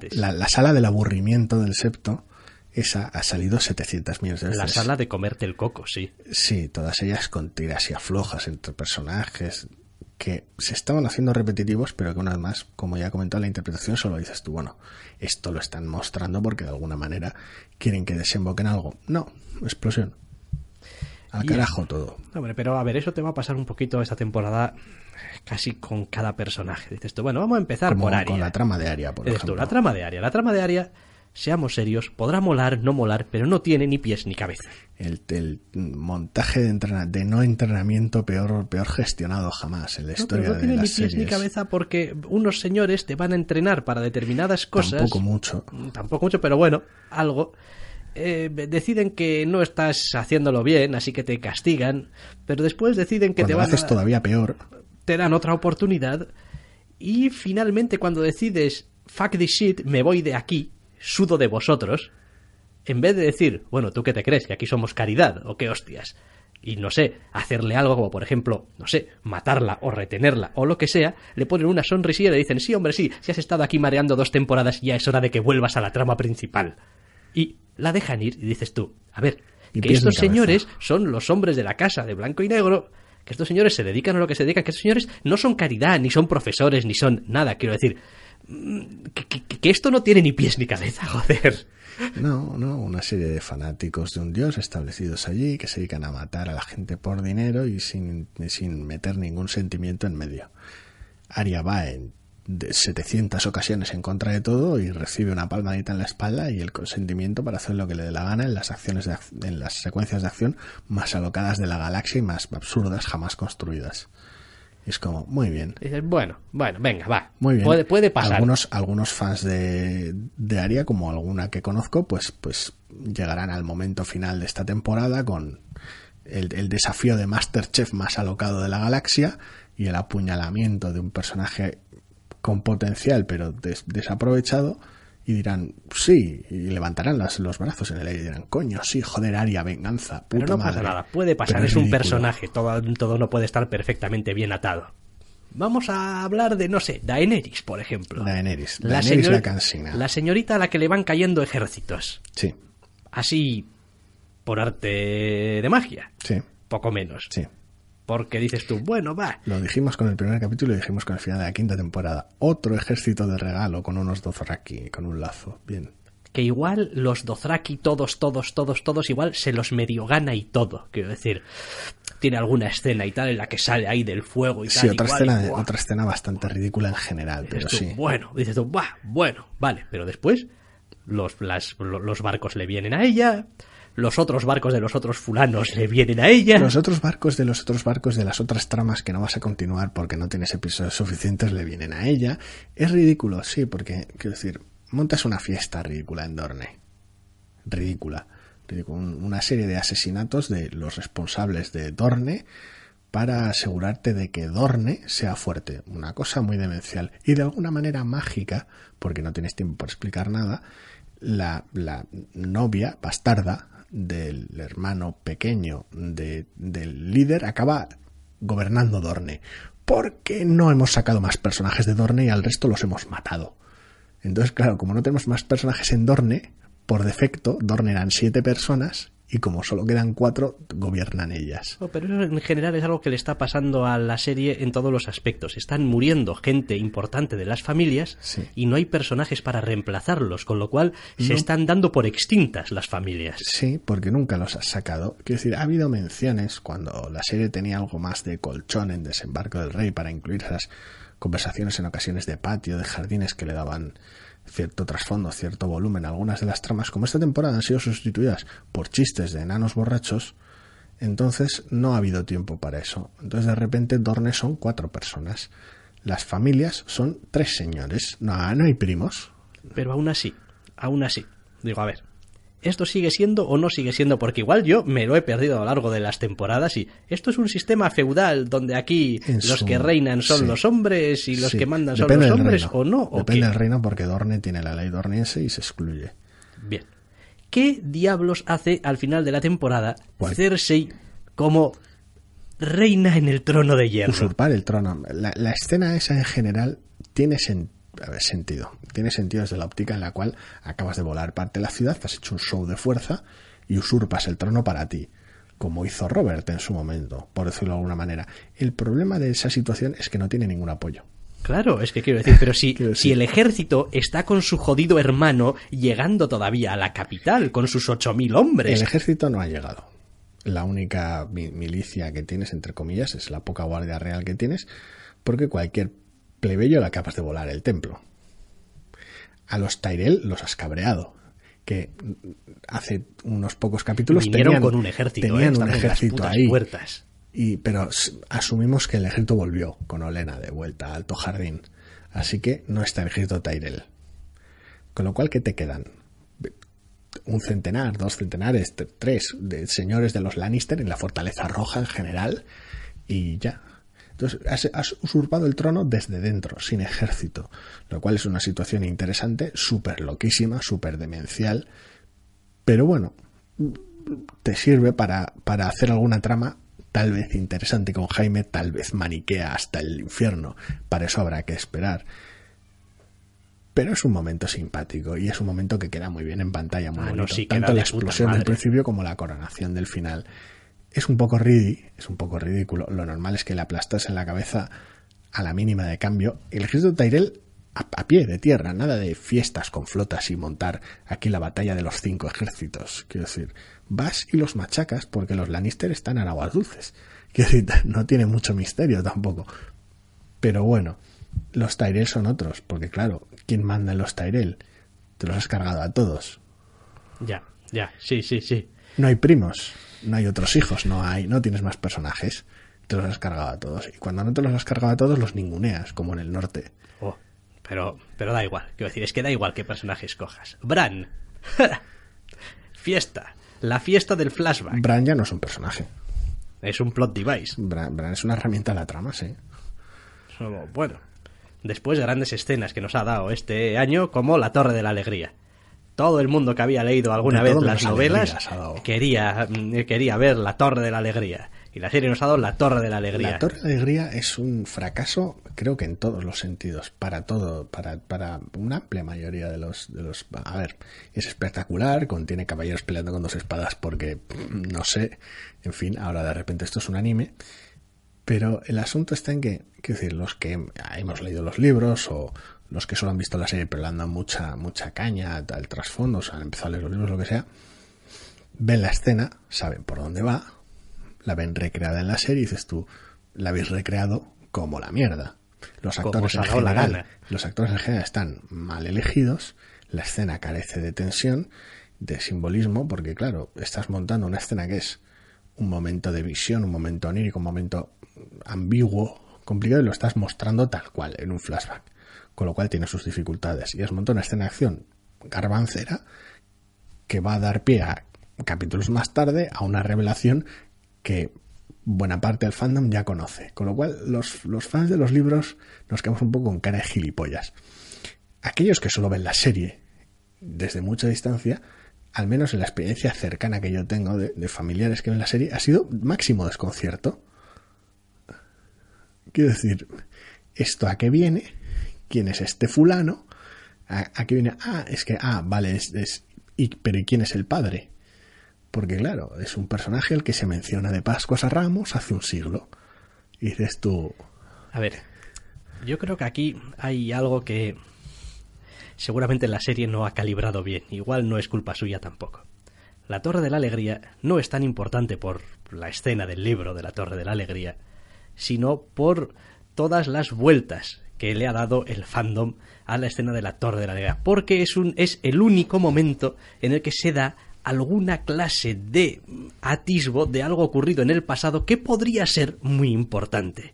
pues la- la sala del aburrimiento del septo, esa ha salido 700 millones de veces. La sala de comerte el coco, sí. Sí, todas ellas con tiras y aflojas entre personajes que se estaban haciendo repetitivos, pero que una vez más, como ya he comentado, la interpretación solo dices tú, bueno, esto lo están mostrando porque de alguna manera quieren que desemboquen algo. No, explosión. Al Y- carajo todo. Hombre, pero a ver, eso te va a pasar un poquito esta temporada casi con cada personaje. Dices tú, bueno, vamos a empezar Como por Aria. con la trama de Aria, por Dices tú, ejemplo. la trama de Aria. La trama de Aria seamos serios, podrá molar, no molar, pero no tiene ni pies ni cabeza. El, el montaje de, entrena- de no entrenamiento peor, peor gestionado jamás en la No, historia pero no de tiene ni pies ni cabeza porque unos señores te van a entrenar para determinadas cosas. Tampoco mucho. Mm, Tampoco mucho, pero bueno, algo. Eh, deciden que no estás haciéndolo bien, así que te castigan, pero después deciden que Cuando te lo van haces a- todavía peor, te dan otra oportunidad y finalmente cuando decides fuck this shit, me voy de aquí, sudo de vosotros, en vez de decir, bueno, ¿tú qué te crees? ¿Que aquí somos caridad? ¿O qué hostias? Y no sé, hacerle algo como, por ejemplo, no sé, matarla o retenerla o lo que sea, le ponen una sonrisilla y le dicen, sí, hombre, sí, si has estado aquí mareando dos temporadas, ya es hora de que vuelvas a la trama principal. Y la dejan ir y dices tú, a ver, que estos señores son los hombres de la casa de blanco y negro, que estos señores se dedican a lo que se dedican, que estos señores no son caridad, ni son profesores, ni son nada, quiero decir, que, esto no tiene ni pies ni cabeza, joder. No, no, una serie de fanáticos de un dios establecidos allí que se dedican a matar a la gente por dinero y sin, sin meter ningún sentimiento en medio. Arya va en de 700 ocasiones en contra de todo y recibe una palmadita en la espalda y el consentimiento para hacer lo que le dé la gana en las acciones de en las secuencias de acción más alocadas de la galaxia y más absurdas jamás construidas. Es como, muy bien. Dices, bueno, bueno, venga, va. Muy bien. Puede, puede pasar. Algunos, algunos fans de, de Aria, como alguna que conozco, pues, pues llegarán al momento final de esta temporada con el, el desafío de Masterchef más alocado de la galaxia y el apuñalamiento de un personaje con potencial pero des- desaprovechado y dirán sí y levantarán las- los brazos en el aire y dirán coño sí joder Aria venganza Pero no pasa madre". nada, puede pasar, Pero es un personaje, todo, todo no puede estar perfectamente bien atado. Vamos a hablar de, no sé, Daenerys, por ejemplo. Daenerys La, Daenerys señor- la cansina la señorita a la que le van cayendo ejércitos. sí Así, por arte de magia, sí poco menos. sí Porque dices tú, bueno, va, Lo dijimos con el primer capítulo y dijimos con el final de la quinta temporada. Otro ejército de regalo con unos Dothraki, con un lazo. Bien. que igual los Dothraki, todos, todos, todos, todos, igual se los medio gana y todo. Quiero decir, tiene alguna escena y tal en la que sale ahí del fuego y Sí, tal. otra igual, y escena, otra escena bastante ridícula en general, pero tú, sí. Bueno, dices tú, "Buah, bueno, vale, pero después los, las- lo- los barcos le vienen a ella, los otros barcos de los otros fulanos le vienen a ella. Los otros barcos de los otros barcos de las otras tramas que no vas a continuar porque no tienes episodios suficientes le vienen a ella. Es ridículo, sí, porque, quiero decir, montas una fiesta ridícula en Dorne. Ridícula. Ridícula. Un- Una serie de asesinatos de los responsables de Dorne para asegurarte de que Dorne sea fuerte. Una cosa muy demencial. Y de alguna manera mágica, porque no tienes tiempo para explicar nada, la, la novia bastarda del hermano pequeño de- del líder acaba gobernando Dorne. Porque no hemos sacado más personajes de Dorne y al resto los hemos matado. Entonces, claro, como no tenemos más personajes en Dorne, por defecto, Dorne eran siete personas y como solo quedan cuatro, gobiernan ellas. Pero eso en general es algo que le está pasando a la serie en todos los aspectos. Están muriendo gente importante de las familias Sí. y no hay personajes para reemplazarlos, con lo cual se están dando por extintas las familias. Sí, porque nunca los has sacado. Quiero decir, ha habido menciones cuando la serie tenía algo más de colchón en Desembarco del Rey para incluir esas conversaciones en ocasiones de patio, de jardines que le daban cierto trasfondo, cierto volumen. Algunas de las tramas, como esta temporada, han sido sustituidas por chistes de enanos borrachos. Entonces no ha habido tiempo para eso. Entonces de repente Dorne son cuatro personas. Las familias son tres señores. No, no hay primos. Pero aún así, aún así, digo, a ver, ¿esto sigue siendo o no sigue siendo? Porque igual yo me lo he perdido a lo largo de las temporadas y esto es un sistema feudal donde aquí los que reinan son sí. los hombres y los Sí, que mandan son depende los hombres reino. o no. ¿o Depende qué? del reino porque Dorne tiene la ley dorniense y se excluye. Bien. ¿Qué diablos hace al final de la temporada ¿Cuál? Cersei como reina en el trono de hierro? usurpar el trono. La, la escena esa en general tiene sen- a ver, sentido. Tiene sentido desde la óptica en la cual acabas de volar parte de la ciudad, has hecho un show de fuerza y usurpas el trono para ti, como hizo Robert en su momento, por decirlo de alguna manera. El problema de esa situación es que no tiene ningún apoyo. Claro, es que quiero decir, pero si, si el ejército está con su jodido hermano llegando todavía a la capital con sus ocho mil hombres. El ejército no ha llegado. La única mi- milicia que tienes, entre comillas, es la poca guardia real que tienes, porque cualquier plebeyo le acabas de volar el templo. A los Tyrell los has cabreado. que hace unos pocos capítulos Vinieron tenían, con un ejército, tenían ¿eh? un ejército ahí. puertas. Y, pero asumimos que el ejército volvió con Olena de vuelta a Alto Jardín. Así que no está el ejército Tyrell. Con lo cual, ¿qué te quedan? Un centenar, dos centenares, tres de señores de los Lannister en la Fortaleza Roja en general. Y ya. Entonces, has, has usurpado el trono desde dentro, sin ejército. Lo cual es una situación interesante, súper loquísima, súper demencial. Pero bueno, te sirve para, para hacer alguna trama tal vez interesante con Jaime, tal vez maniquea hasta el infierno. Para eso habrá que esperar. Pero es un momento simpático y es un momento que queda muy bien en pantalla, muy Ah, no, bonito. sí, Tanto la explosión del principio como la coronación del final. Es un poco ridi, es un poco ridículo. Lo normal es que le aplastas en la cabeza a la mínima de cambio. El ejército Tyrell a, a pie de tierra, nada de fiestas con flotas y montar aquí la batalla de los cinco ejércitos. Quiero decir, vas y los machacas porque los Lannister están en aguas dulces. Quiero decir, no tiene mucho misterio tampoco. Pero bueno, los Tyrell son otros, porque claro, ¿quién manda en los Tyrell? Te los has cargado a todos. Ya, ya, sí, sí, sí. No hay primos, no hay otros hijos, no hay, no tienes más personajes. Te los has cargado a todos. Y cuando no te los has cargado a todos, los ninguneas, como en el norte. Oh, pero, pero da igual. Quiero decir, es que da igual qué personaje escojas. Bran. fiesta. La fiesta del flashback. Bran ya no es un personaje. Es un plot device. Bran, Bran es una herramienta de la trama, sí. Como, Bueno, después grandes escenas que nos ha dado este año, como La Torre de la Alegría. Todo el mundo que había leído alguna vez las novelas quería, mm, quería ver La Torre de la Alegría. Y la serie nos ha dado La Torre de la Alegría. La Torre de Alegría es un fracaso, creo que en todos los sentidos, para todo, para, para una amplia mayoría de los, de los... A ver, es espectacular, contiene caballeros peleando con dos espadas porque, mm, no sé, en fin, ahora de repente esto es un anime, pero el asunto está en que, quiero decir, los que hemos leído los libros o los que solo han visto la serie pero le han dado mucha, mucha caña al trasfondo, o sea, han empezado a leer los libros, lo que sea, ven la escena, saben por dónde va, la ven recreada en la serie y dices tú, la habéis recreado como la mierda. Los actores en la general, los actores en general están mal elegidos, la escena carece de tensión, de simbolismo, porque claro, estás montando una escena que es un momento de visión, un momento onírico, un momento ambiguo, complicado, y lo estás mostrando tal cual, en un flashback. Con lo cual tiene sus dificultades. Y has montado una escena de acción garbancera que va a dar pie a capítulos más tarde a una revelación que buena parte del fandom ya conoce. Con lo cual, los, los fans de los libros nos quedamos un poco con cara de gilipollas. Aquellos que solo ven la serie desde mucha distancia, al menos en la experiencia cercana que yo tengo de, de familiares que ven la serie, ha sido máximo desconcierto. Quiero decir, ¿esto a qué viene? ¿Quién es este fulano? ¿A, viene? Ah, es que, ah, vale, es, y, pero ¿y quién es el padre? Porque claro, es un personaje el que se menciona de Pascuas a Ramos hace un siglo. Y dices tú, A ver, yo creo que aquí hay algo que seguramente la serie no ha calibrado bien. Igual no es culpa suya tampoco. La Torre de la Alegría no es tan importante por la escena del libro de la Torre de la Alegría, sino por todas las vueltas que le ha dado el fandom a la escena de la Torre de la Alegría, porque es un es el único momento en el que se da alguna clase de atisbo de algo ocurrido en el pasado que podría ser muy importante.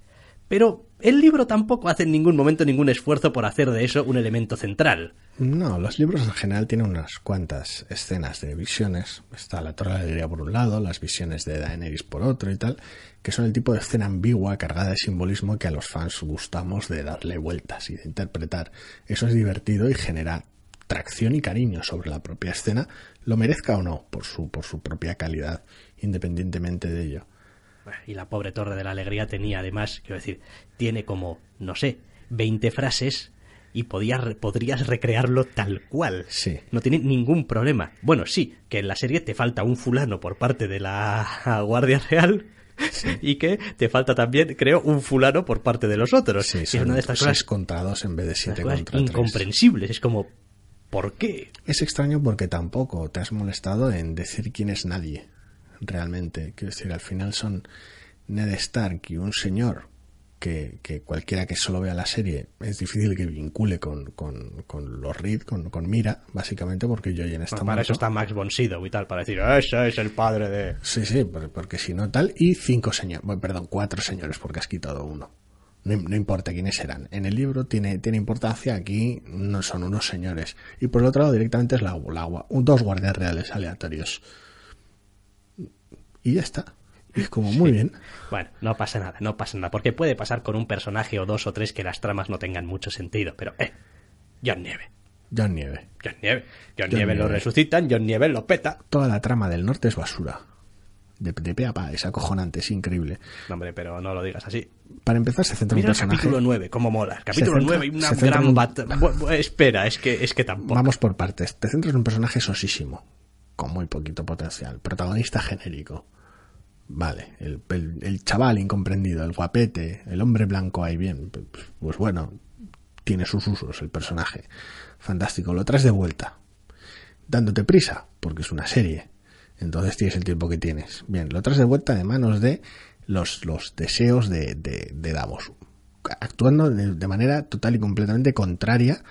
Pero el libro tampoco hace en ningún momento ningún esfuerzo por hacer de eso un elemento central. No, los libros en general tienen unas cuantas escenas de visiones. Está la Torre de la por un lado, las visiones de Daenerys por otro y tal, que son el tipo de escena ambigua, cargada de simbolismo que a los fans gustamos de darle vueltas y de interpretar. Eso es divertido y genera tracción y cariño sobre la propia escena, lo merezca o no, por su, por su propia calidad, independientemente de ello. Y la pobre Torre de la Alegría tenía además, quiero decir, tiene como, no sé, 20 frases y podías, podrías recrearlo tal cual. Sí. No tiene ningún problema. Bueno, sí, que en la serie te falta un fulano por parte de la Guardia Real y que te falta también, creo, un fulano por parte de los otros. Sí, es una de estas cosas, contra dos en vez de siete contra tres. incomprensibles. Es como, ¿por qué? Es extraño porque tampoco te has molestado en decir quién es nadie, realmente. Quiero decir, al final son Ned Stark y un señor que, que cualquiera que solo vea la serie es difícil que vincule con, con, con los Reed, con, con Mira, básicamente porque yo en esta Bueno, para eso está Max von Sydow y tal, para decir, ese es el padre de... Sí, sí, por- porque si no tal. Y cinco señores, bueno, perdón, cuatro señores, porque has quitado uno. No, no importa quiénes eran. En el libro tiene, tiene importancia, aquí no son unos señores. Y por el otro lado directamente es la, la dos guardias reales aleatorios. Y ya está. Y es como muy bien. Bueno, no pasa nada, no pasa nada, porque puede pasar con un personaje o dos o tres que las tramas no tengan mucho sentido, pero, eh, John Nieve. John Nieve. John Nieve. John, John Nieve lo resucitan, John Nieve lo peta. Toda la trama del norte es basura. De, de pe a pa, es acojonante, es increíble. No, hombre, pero no lo digas así. Para empezar, se centra en un el personaje. capítulo 9, cómo mola. El capítulo centra- 9 y una gran un- espera, es que, es que tampoco. Vamos por partes. Te centras en un personaje sosísimo, con muy poquito potencial. Protagonista genérico. Vale, el, chaval incomprendido, el guapete, el hombre blanco ahí bien. Pues, bueno, tiene sus usos el personaje. Fantástico, lo traes de vuelta. Dándote prisa, porque es una serie. Entonces tienes el tiempo que tienes. Bien, lo traes de vuelta de manos de los, deseos de, de, Davos. Actuando de, manera total y completamente contraria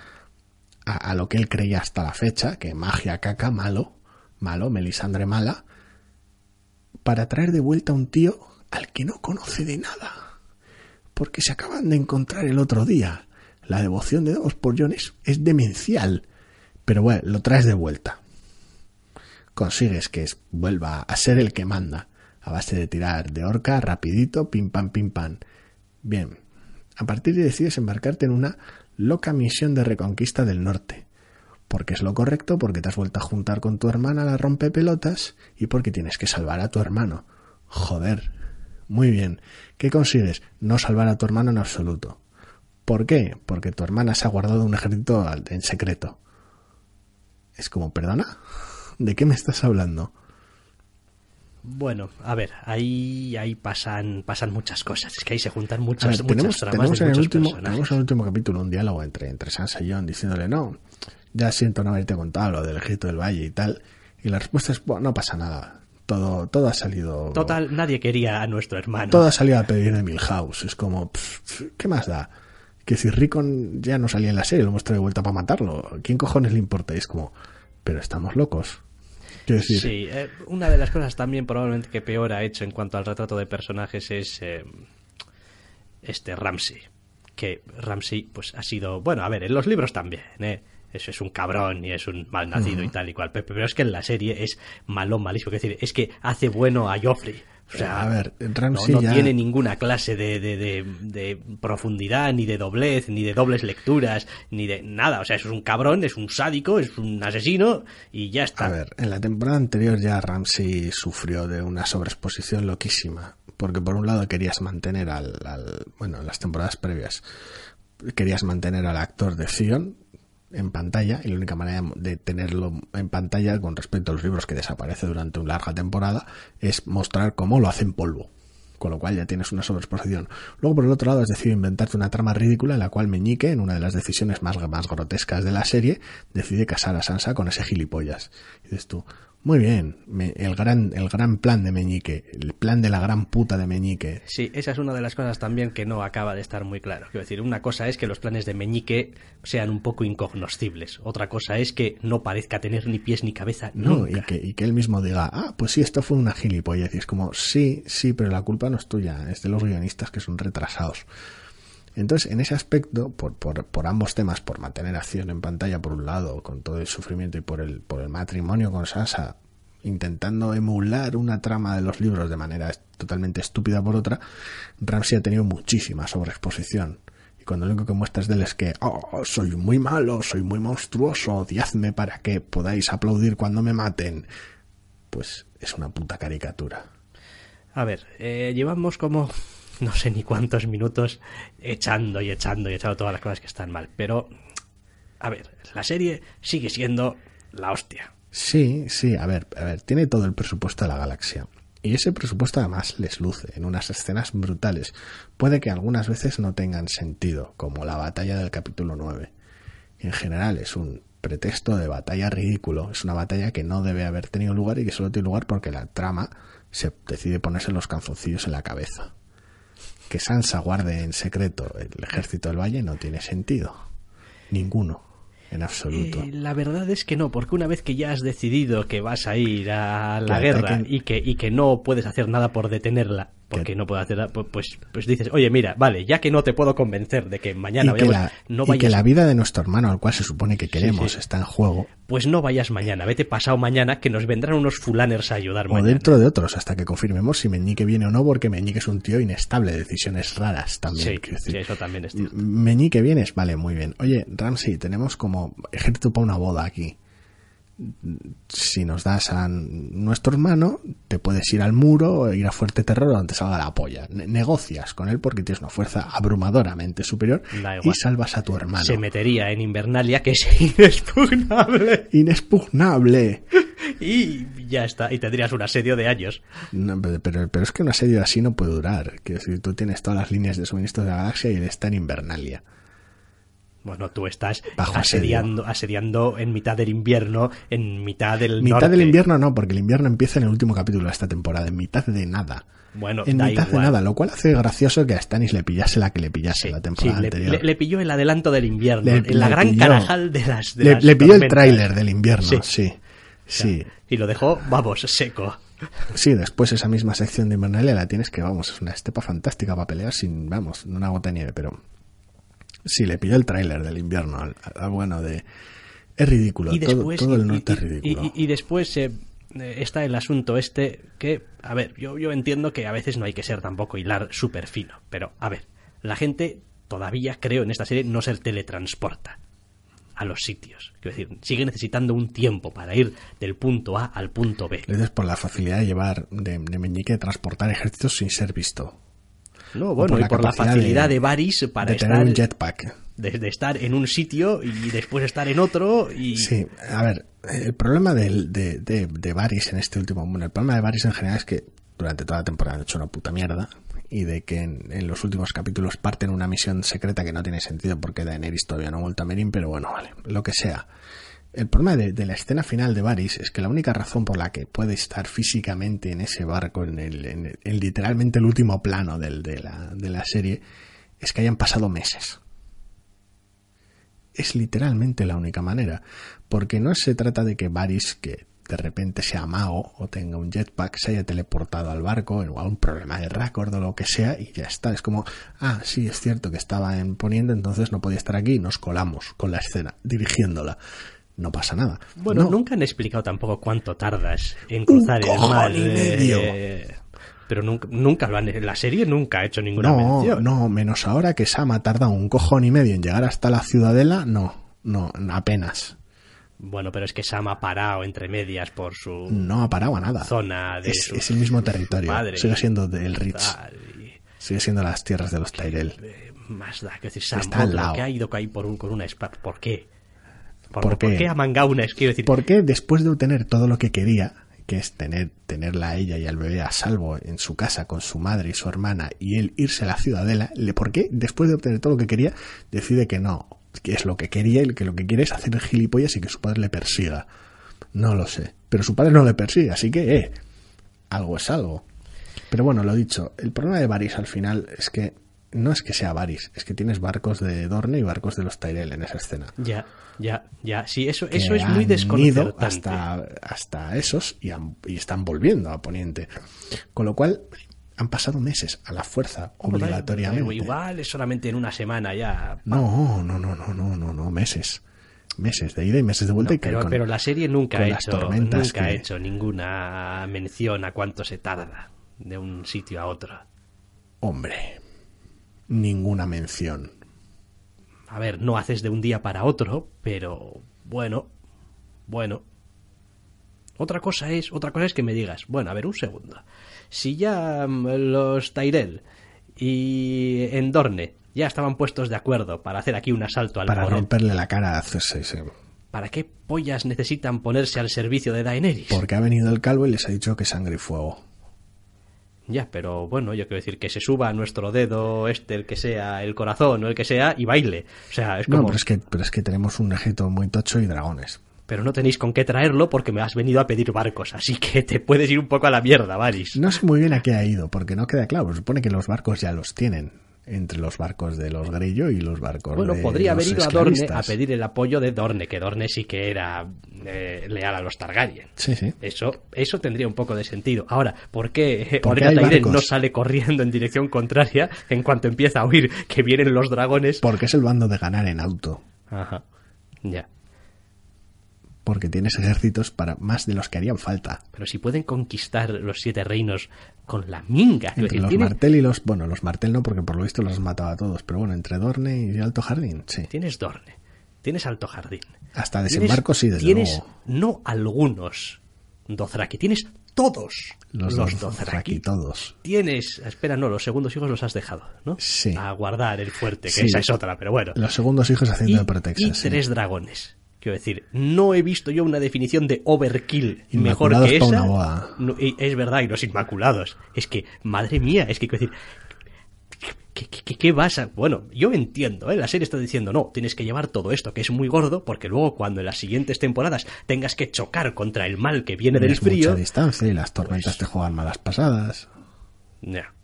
a lo que él creía hasta la fecha, que magia caca, malo, malo, Melisandre mala, para traer de vuelta a un tío al que no conoce de nada. Porque se acaban de encontrar el otro día. La devoción de Davos por es, es demencial. Pero bueno, lo traes de vuelta. Consigues que vuelva a ser el que manda. A base de tirar de horca, rapidito, pim pam, pim pam. Bien. A partir de ahí decides embarcarte en una loca misión de reconquista del norte. Porque es lo correcto, porque te has vuelto a juntar con tu hermana la rompepelotas y porque tienes que salvar a tu hermano. Joder. Muy bien. ¿Qué consigues? No salvar a tu hermano en absoluto. ¿Por qué? Porque tu hermana se ha guardado un ejército en secreto. Es como, ¿perdona? ¿De qué me estás hablando? Bueno, a ver, ahí, ahí pasan, pasan muchas cosas. Es que ahí se juntan muchas, ver, muchas tenemos, tramas tenemos de en el último, personajes. tenemos en el último capítulo un diálogo entre, entre Sansa y Jon diciéndole, no, ya siento no haberte contado lo del ejército del valle y tal. Y la respuesta es, bueno, no pasa nada. Todo, todo ha salido. Total, nadie quería a nuestro hermano. Todo ha salido a pedir de Milhouse. Es como, pff, ¿qué más da? Que si Rickon ya no salía en la serie, lo hemos traído de vuelta para matarlo. ¿Quién cojones le importa? Y es como, pero estamos locos. Decir, Sí, eh, una de las cosas también probablemente que peor ha hecho en cuanto al retrato de personajes es eh, este Ramsey. Que Ramsey pues ha sido, bueno, a ver, en los libros también, ¿eh? Eso es un cabrón y es un malnacido y tal y cual. Pero, es que en la serie es malo, malísimo. Es decir, es que hace bueno a Joffrey. O sea, A ver, no, Ramsey no ya- tiene ninguna clase de, de, de- de profundidad, ni de doblez, ni de dobles lecturas, ni de nada. O sea, eso es un cabrón, es un sádico, es un asesino y ya está. A ver, en la temporada anterior ya Ramsey sufrió de una sobreexposición loquísima. Porque por un lado querías mantener al, al- bueno, en las temporadas previas, querías mantener al actor de Theon en pantalla y la única manera de tenerlo en pantalla con respecto a los libros que desaparece durante una larga temporada es mostrar cómo lo hacen polvo. Con lo cual ya tienes una sobreexposición. Luego, por el otro lado, has decidido inventarte una trama ridícula en la cual Meñique, en una de las decisiones más, más grotescas de la serie, decide casar a Sansa con ese gilipollas. Y dices tú, muy bien, me- el, gran, el gran plan de Meñique, el plan de la gran puta de Meñique. Sí, esa es una de las cosas también que no acaba de estar muy claro. Quiero decir, una cosa es que los planes de Meñique sean un poco incognoscibles. Otra cosa es que no parezca tener ni pies ni cabeza No, nunca. y que, y que él mismo diga, ah, pues sí, esto fue una gilipollas. Y es como, sí, sí, pero la culpa no es tuya, es de los guionistas que son retrasados. Entonces, en ese aspecto, por, ambos temas, por mantener acción en pantalla por un lado, con todo el sufrimiento, y por el, por el matrimonio con Sansa, intentando emular una trama de los libros de manera totalmente estúpida por otra, Ramsey ha tenido muchísima sobreexposición. Y cuando lo único que muestras de él es que, oh, soy muy malo, soy muy monstruoso, odiadme para que podáis aplaudir cuando me maten, pues es una puta caricatura. A ver, eh, llevamos como no sé ni cuántos minutos echando y echando y echando todas las cosas que están mal. Pero, a ver, la serie sigue siendo la hostia. Sí, sí, a ver, a ver, tiene todo el presupuesto de la galaxia. Y ese presupuesto además les luce en unas escenas brutales. Puede que algunas veces no tengan sentido, como la batalla del capítulo 9. En general es un pretexto de batalla ridículo. Es una batalla que no debe haber tenido lugar y que solo tiene lugar porque la trama se decide ponerse los calzoncillos en la cabeza. Que Sansa guarde en secreto el ejército del Valle no tiene sentido. Ninguno, en absoluto. Eh, la verdad es que no, porque una vez que ya has decidido que vas a ir a la guerra y que, y que no puedes hacer nada por detenerla, porque no puedo hacer pues, pues dices, oye, mira, vale, ya que no te puedo convencer de que mañana y que, vayamos, la, no y que vayas, la vida de nuestro hermano, al cual se supone que queremos, sí. está en juego, pues no vayas mañana, vete pasado mañana, que nos vendrán unos fulaners a ayudar o mañana. dentro de otros, hasta que confirmemos si Meñique viene o no, porque Meñique es un tío inestable, de decisiones raras también. Sí, decir. sí, eso también es cierto. Meñique vienes, vale, muy bien. Oye, Ramsey, tenemos como ejército para una boda aquí. Si nos das a nuestro hermano, te puedes ir al muro, ir a Fuerte Terror donde salga la polla. Ne- negocias con él porque tienes una fuerza abrumadoramente superior y salvas a tu hermano. Se metería en Invernalia, que es inexpugnable, Inexpugnable. y ya está, y tendrías un asedio de años. No, pero, pero, pero es que un asedio así no puede durar. Quiero decir, tú tienes todas las líneas de suministro de la galaxia y él está en Invernalia. Bueno, tú estás Bajo asediando, asediando en mitad del invierno, en mitad del mitad norte. del invierno no, porque el invierno empieza en el último capítulo de esta temporada, en mitad de nada. Bueno, en da mitad de nada, lo cual hace gracioso que a Stannis le pillase la que le pillase Sí, la temporada anterior. le- le pilló el adelanto del invierno, Le- en la gran pilló. carajal de las de le, las le pilló el tráiler del invierno, Sí. sí. Sí. Y lo dejó, vamos, seco. Sí, después esa misma sección de Invernalia la tienes que, vamos, es una estepa fantástica para pelear sin, vamos, una gota de nieve, pero sí, le pilló el tráiler del invierno al, al bueno de... Es ridículo, y todo, después, todo el norte y- es ridículo. y- después eh, eh, está el asunto este que, a ver, yo, yo entiendo que a veces no hay que ser tampoco hilar súper fino, pero a ver, la gente todavía, creo, en esta serie no se teletransporta a los sitios. Quiero decir, sigue necesitando un tiempo para ir del punto A al punto B. Lo dices por la facilidad de llevar, de, de Meñique, de transportar ejércitos sin ser visto. No, bueno, por y por la facilidad de- de, Varys para de tener estar un jetpack. de, de estar en un sitio y después estar en otro y Sí, a ver, el problema de, de, de Varys en este último... Bueno, el problema de Varys en general es que durante toda la temporada han hecho una puta mierda y de que en, en los últimos capítulos parten una misión secreta que no tiene sentido porque Daenerys todavía no ha vuelto a Meereen, pero bueno, vale, lo que sea. El problema de, la escena final de Varys es que la única razón por la que puede estar físicamente en ese barco, en, el, en, literalmente el último plano del, de, la, de la serie, es que hayan pasado meses es literalmente la única manera. Porque no se trata de que Varys, que de repente sea mago o tenga un jetpack, se haya teleportado al barco o a un problema de récord o lo que sea y ya está. Es como, ah, sí, es cierto que estaba en Poniente, entonces no podía estar aquí y nos colamos con la escena, dirigiéndola. No pasa nada. Bueno, No. nunca han explicado tampoco cuánto tardas en cruzar el mar. y medio. eh, pero nunca, nunca lo han. La serie nunca ha hecho ninguna No, mención. no, menos ahora que Sam ha tardado un cojón y medio en llegar hasta la ciudadela, no, no, apenas. Bueno, pero es que Sam ha parado entre medias por su No ha parado a nada. zona de Es, su es el mismo territorio. Sigue siendo del Ritz. Sigue siendo las tierras de los Tyrell. más da. Que decir, Sam, Está al lado. que ha ido por un, con una espada. ¿Por qué? ¿Por, ¿Por por qué? Es quiero decir, Porque después de obtener todo lo que quería, que es tener, tenerla a ella y al bebé a salvo en su casa con su madre y su hermana y él irse a la ciudadela, le, ¿por qué después de obtener todo lo que quería decide que no, que es lo que quería y que lo que quiere es hacer el gilipollas y que su padre le persiga? No lo sé. Pero su padre no le persigue, así que, eh, algo es algo. Pero bueno, lo dicho, el problema de Varys al final es que no es que sea Varys, es que tienes barcos de Dorne y barcos de los Tyrell en esa escena. ya, ya, ya. Sí, eso, eso es muy han ido desconcertante. hasta, hasta esos y, han- y están volviendo a Poniente. Con lo cual, han pasado meses a la fuerza, obligatoriamente. Igual es solamente en una semana ya. No, no, no, no, no, no, no, meses. Meses de ida y meses de vuelta. y Pero, con- pero la serie nunca, ha hecho, nunca ha hecho ninguna mención a cuánto se tarda de un sitio a otro. Hombre, ninguna mención. A ver, no haces de un día para otro, pero bueno, bueno. Otra cosa es, otra cosa es que me digas, bueno, a ver, un segundo. Si ya mm, los Tyrell y Endorne ya estaban puestos de acuerdo para hacer aquí un asalto al Para romperle la cara a Cersei. ¿para qué pollas necesitan ponerse al servicio de Daenerys? Porque ha venido el calvo y les ha dicho que sangre y fuego. Ya, pero bueno, yo quiero decir que se suba a nuestro dedo, este, el que sea, el corazón o el que sea, y baile. O sea, es No, como... pero es, que, pero es que tenemos un ejército muy tocho y dragones. pero no tenéis con qué traerlo porque me has venido a pedir barcos, así que te puedes ir un poco a la mierda, Varys. No sé muy bien a qué ha ido, porque no queda claro. Se supone que los barcos ya los tienen entre los barcos de los Grillo y los barcos Bueno, de podría los haber ido a Dorne a pedir el apoyo de Dorne, que Dorne sí que era eh, leal a los Targaryen. Sí, sí. Eso, eso tendría un poco de sentido. Ahora, ¿por qué Porque Tyrell barcos. no sale corriendo en dirección contraria en cuanto empieza a oír que vienen los dragones? Porque es el bando de ganar en auto. Ajá. Ya. Porque tienes ejércitos para más de los que harían falta. Pero si pueden conquistar los siete reinos con la minga. Entre los tienes, Martel y los... Bueno, los Martel no, porque por lo visto los has matado a todos. Pero bueno, entre Dorne y Alto Jardín, sí. tienes Dorne, tienes Alto Jardín. Hasta tienes- desembarco sí, desde Tienes luego. no algunos Dothraki, tienes todos Los, los, Dothraki. todos. Tienes, espera, no, los segundos hijos los has dejado, ¿no? Sí. A guardar el fuerte, que Sí. esa es otra, pero bueno. Los segundos hijos haciendo y, de Protexa. y sí. tres dragones. Quiero decir, no he visto yo una definición de overkill mejor que esa. No, es verdad, y los inmaculados. Es que, madre mía, es que quiero decir. ¿Qué, qué, vas a.? Bueno, yo entiendo, ¿eh? La serie está diciendo, no, tienes que llevar todo esto que es muy gordo, porque luego cuando en las siguientes temporadas tengas que chocar contra el mal que viene del Tienes mucha frío. distancia y las tormentas Pues- te juegan malas pasadas. Ya.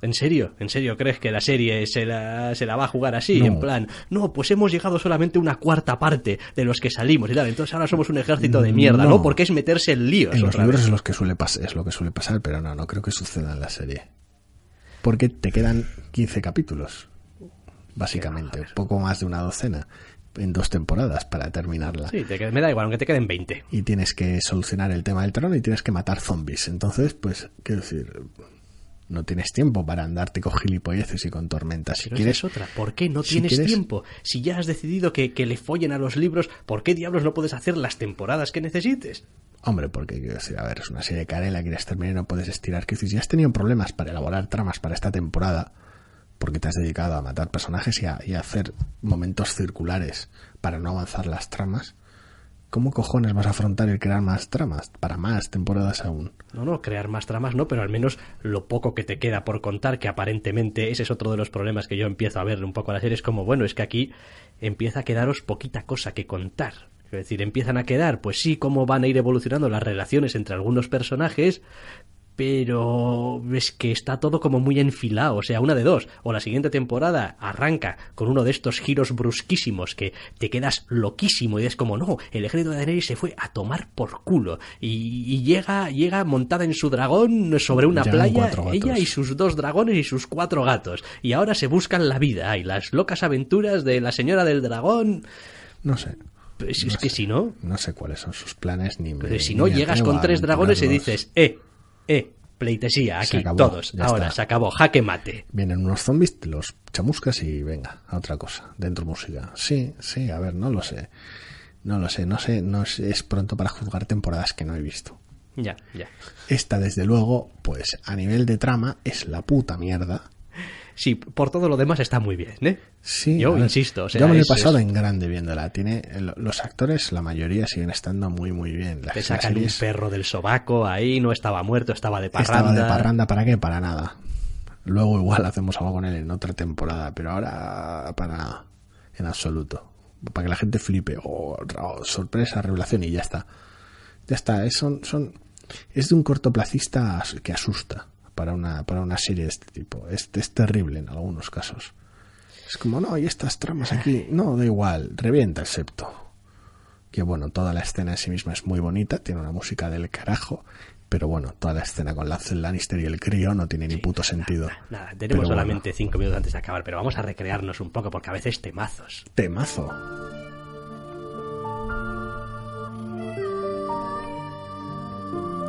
¿En serio? ¿En serio crees que la serie se la, se la va a jugar así? No. En plan, no, pues hemos llegado solamente a una cuarta parte de los que salimos y tal, entonces ahora somos un ejército de mierda, ¿no? No. Porque es meterse en líos. En los libros es lo que suele pasar, es lo que suele pasar, pero no, no creo que suceda en la serie. Porque te quedan 15 capítulos, básicamente, poco más de una docena en dos temporadas para terminarla. Sí, te me da igual, aunque te queden 20. Y tienes que solucionar el tema del trono y tienes que matar zombies. Entonces, pues, quiero decir, no tienes tiempo para andarte con gilipolleces y con tormentas. Si Pero quieres, esa es otra. ¿Por qué no si tienes quieres- tiempo? Si ya has decidido que, que le follen a los libros, ¿por qué diablos no puedes hacer las temporadas que necesites? Hombre, porque quiero decir, a ver, es una serie cara y la quieres terminar y no puedes estirar. Que si ya has tenido problemas para elaborar tramas para esta temporada, porque te has dedicado a matar personajes y a, y a hacer momentos circulares para no avanzar las tramas, ¿cómo cojones vas a afrontar el crear más tramas para más temporadas aún? No, no, crear más tramas no, pero al menos lo poco que te queda por contar, que aparentemente ese es otro de los problemas que yo empiezo a ver un poco a la serie, es como, bueno, es que aquí empieza a quedaros poquita cosa que contar. Es decir, empiezan a quedar, pues sí, cómo van a ir evolucionando las relaciones entre algunos personajes, pero es que está todo como muy enfilado, o sea, una de dos, o la siguiente temporada arranca con uno de estos giros brusquísimos que te quedas loquísimo y es como, no, el ejército de Daenerys se fue a tomar por culo y, y llega, llega montada en su dragón sobre una Llegan playa, ella y sus dos dragones y sus cuatro gatos, y ahora se buscan la vida, y las locas aventuras de la señora del dragón, No sé. pues No es que si no, No sé cuáles son sus planes ni me, pero si no llegas con tres dragones y dices, eh, eh, pleitesía, aquí, acabó, todos, ahora, está. se acabó, jaque mate. Vienen unos zombies, los chamuscas y venga, a otra cosa. Dentro música. Sí, sí, a ver, no lo sé. No lo sé, no sé, no es, es pronto para juzgar temporadas que no he visto. Ya, ya. Esta, desde luego, pues a nivel de trama es la puta mierda. Sí, por todo lo demás está muy bien, ¿eh? Sí, Yo ver, insisto, o sea, yo me lo he pasado es- en grande viéndola. Tiene el- los actores, la mayoría siguen estando muy muy bien. Las Te sacan un perro del sobaco ahí, no estaba muerto, estaba de parranda. estaba de parranda para qué, para nada. Luego igual hacemos algo con él en otra temporada, pero ahora para nada, en absoluto. Para que la gente flipe, oh, oh, sorpresa, revelación y ya está. Ya está, es, son, son, es de un cortoplacista que asusta para una, para una serie de este tipo. Es, es terrible en algunos casos. Es como, no, y estas tramas aquí, no, da igual, revienta el septo. Que bueno, toda la escena en sí misma es muy bonita, tiene una música del carajo, pero bueno, toda la escena con Lancel Lannister y el crío no tiene ni puto sentido. Nada, tenemos solamente cinco minutos antes de acabar, pero vamos a recrearnos un poco porque a veces temazos. temazo.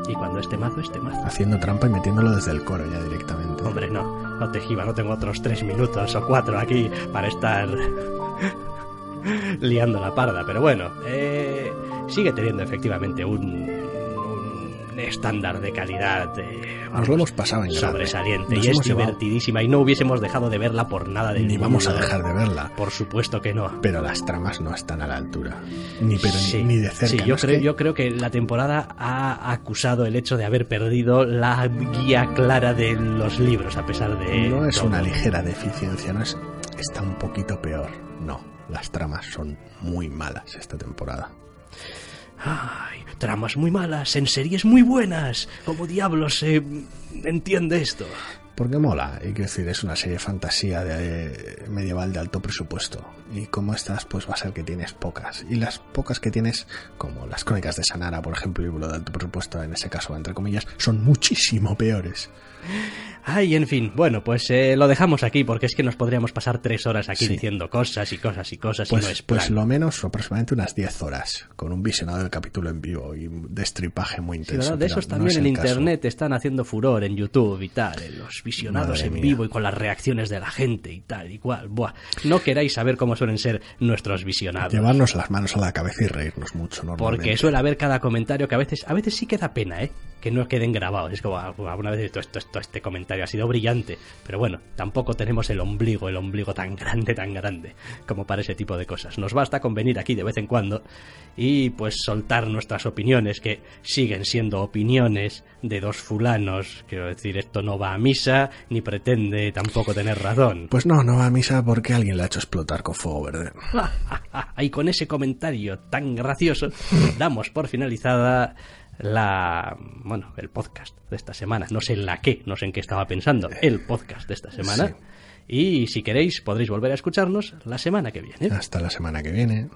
Y cuando es temazo, es temazo. Haciendo trampa y metiéndolo desde el coro ya directamente. Hombre, no, no te giba, no tengo otros tres minutos o cuatro aquí para estar liando la parda, pero bueno, eh, sigue teniendo efectivamente un estándar de calidad eh, Nos lo hemos pasado en sobresaliente y es llevado- divertidísima y no hubiésemos dejado de verla por nada del Ni vamos a mundo. dejar de verla. Por supuesto que no. Pero las tramas no están a la altura. Ni, pero ni- Sí, ni, de cerca. sí, ¿no? yo, Es creo, que- yo creo que la temporada ha acusado el hecho de haber perdido la guía clara de los libros, a pesar de. no es todo. una ligera deficiencia, no es. Está un poquito peor. No, las tramas son muy malas esta temporada. Ay, tramas muy malas, en series muy buenas. ¿Cómo diablos se entiende esto? Porque mola, y quiero decir, es una serie de fantasía de, medieval de alto presupuesto. Y como estas, pues va a ser que tienes pocas. Y las pocas que tienes, como las crónicas de Sanara, por ejemplo, libro de alto presupuesto, en ese caso, entre comillas, son muchísimo peores. Ay, en fin, bueno, pues eh, lo dejamos aquí porque es que nos podríamos pasar tres horas aquí diciendo cosas y cosas y cosas pues, y no es Pues lo menos aproximadamente unas diez horas, con un visionado del capítulo en vivo y un destripaje muy intenso. de esos también en internet están haciendo furor en YouTube y tal, en los visionados en vivo y con las reacciones de la gente y tal y cual. Buah, no queráis saber cómo suelen ser nuestros visionados. Llevarnos las manos a la cabeza y reírnos mucho, normalmente. Porque suele haber cada comentario que a veces, a veces sí queda pena, ¿eh? Que no queden grabados. Es como, ah, alguna vez esto, esto, esto, este comentario ha sido brillante, pero bueno, tampoco tenemos el ombligo, el ombligo tan grande, tan grande, como para ese tipo de cosas. Nos basta con venir aquí de vez en cuando y pues soltar nuestras opiniones, que siguen siendo opiniones de dos fulanos. Quiero decir, esto no va a misa, ni pretende tampoco tener razón. Pues no, no va a misa porque alguien le ha hecho explotar con fuego verde. y con ese comentario tan gracioso, damos por finalizada la bueno el podcast de esta semana. No sé en la qué no sé en qué estaba pensando el podcast de esta semana. Y si queréis podréis volver a escucharnos la semana que viene. Hasta la semana que viene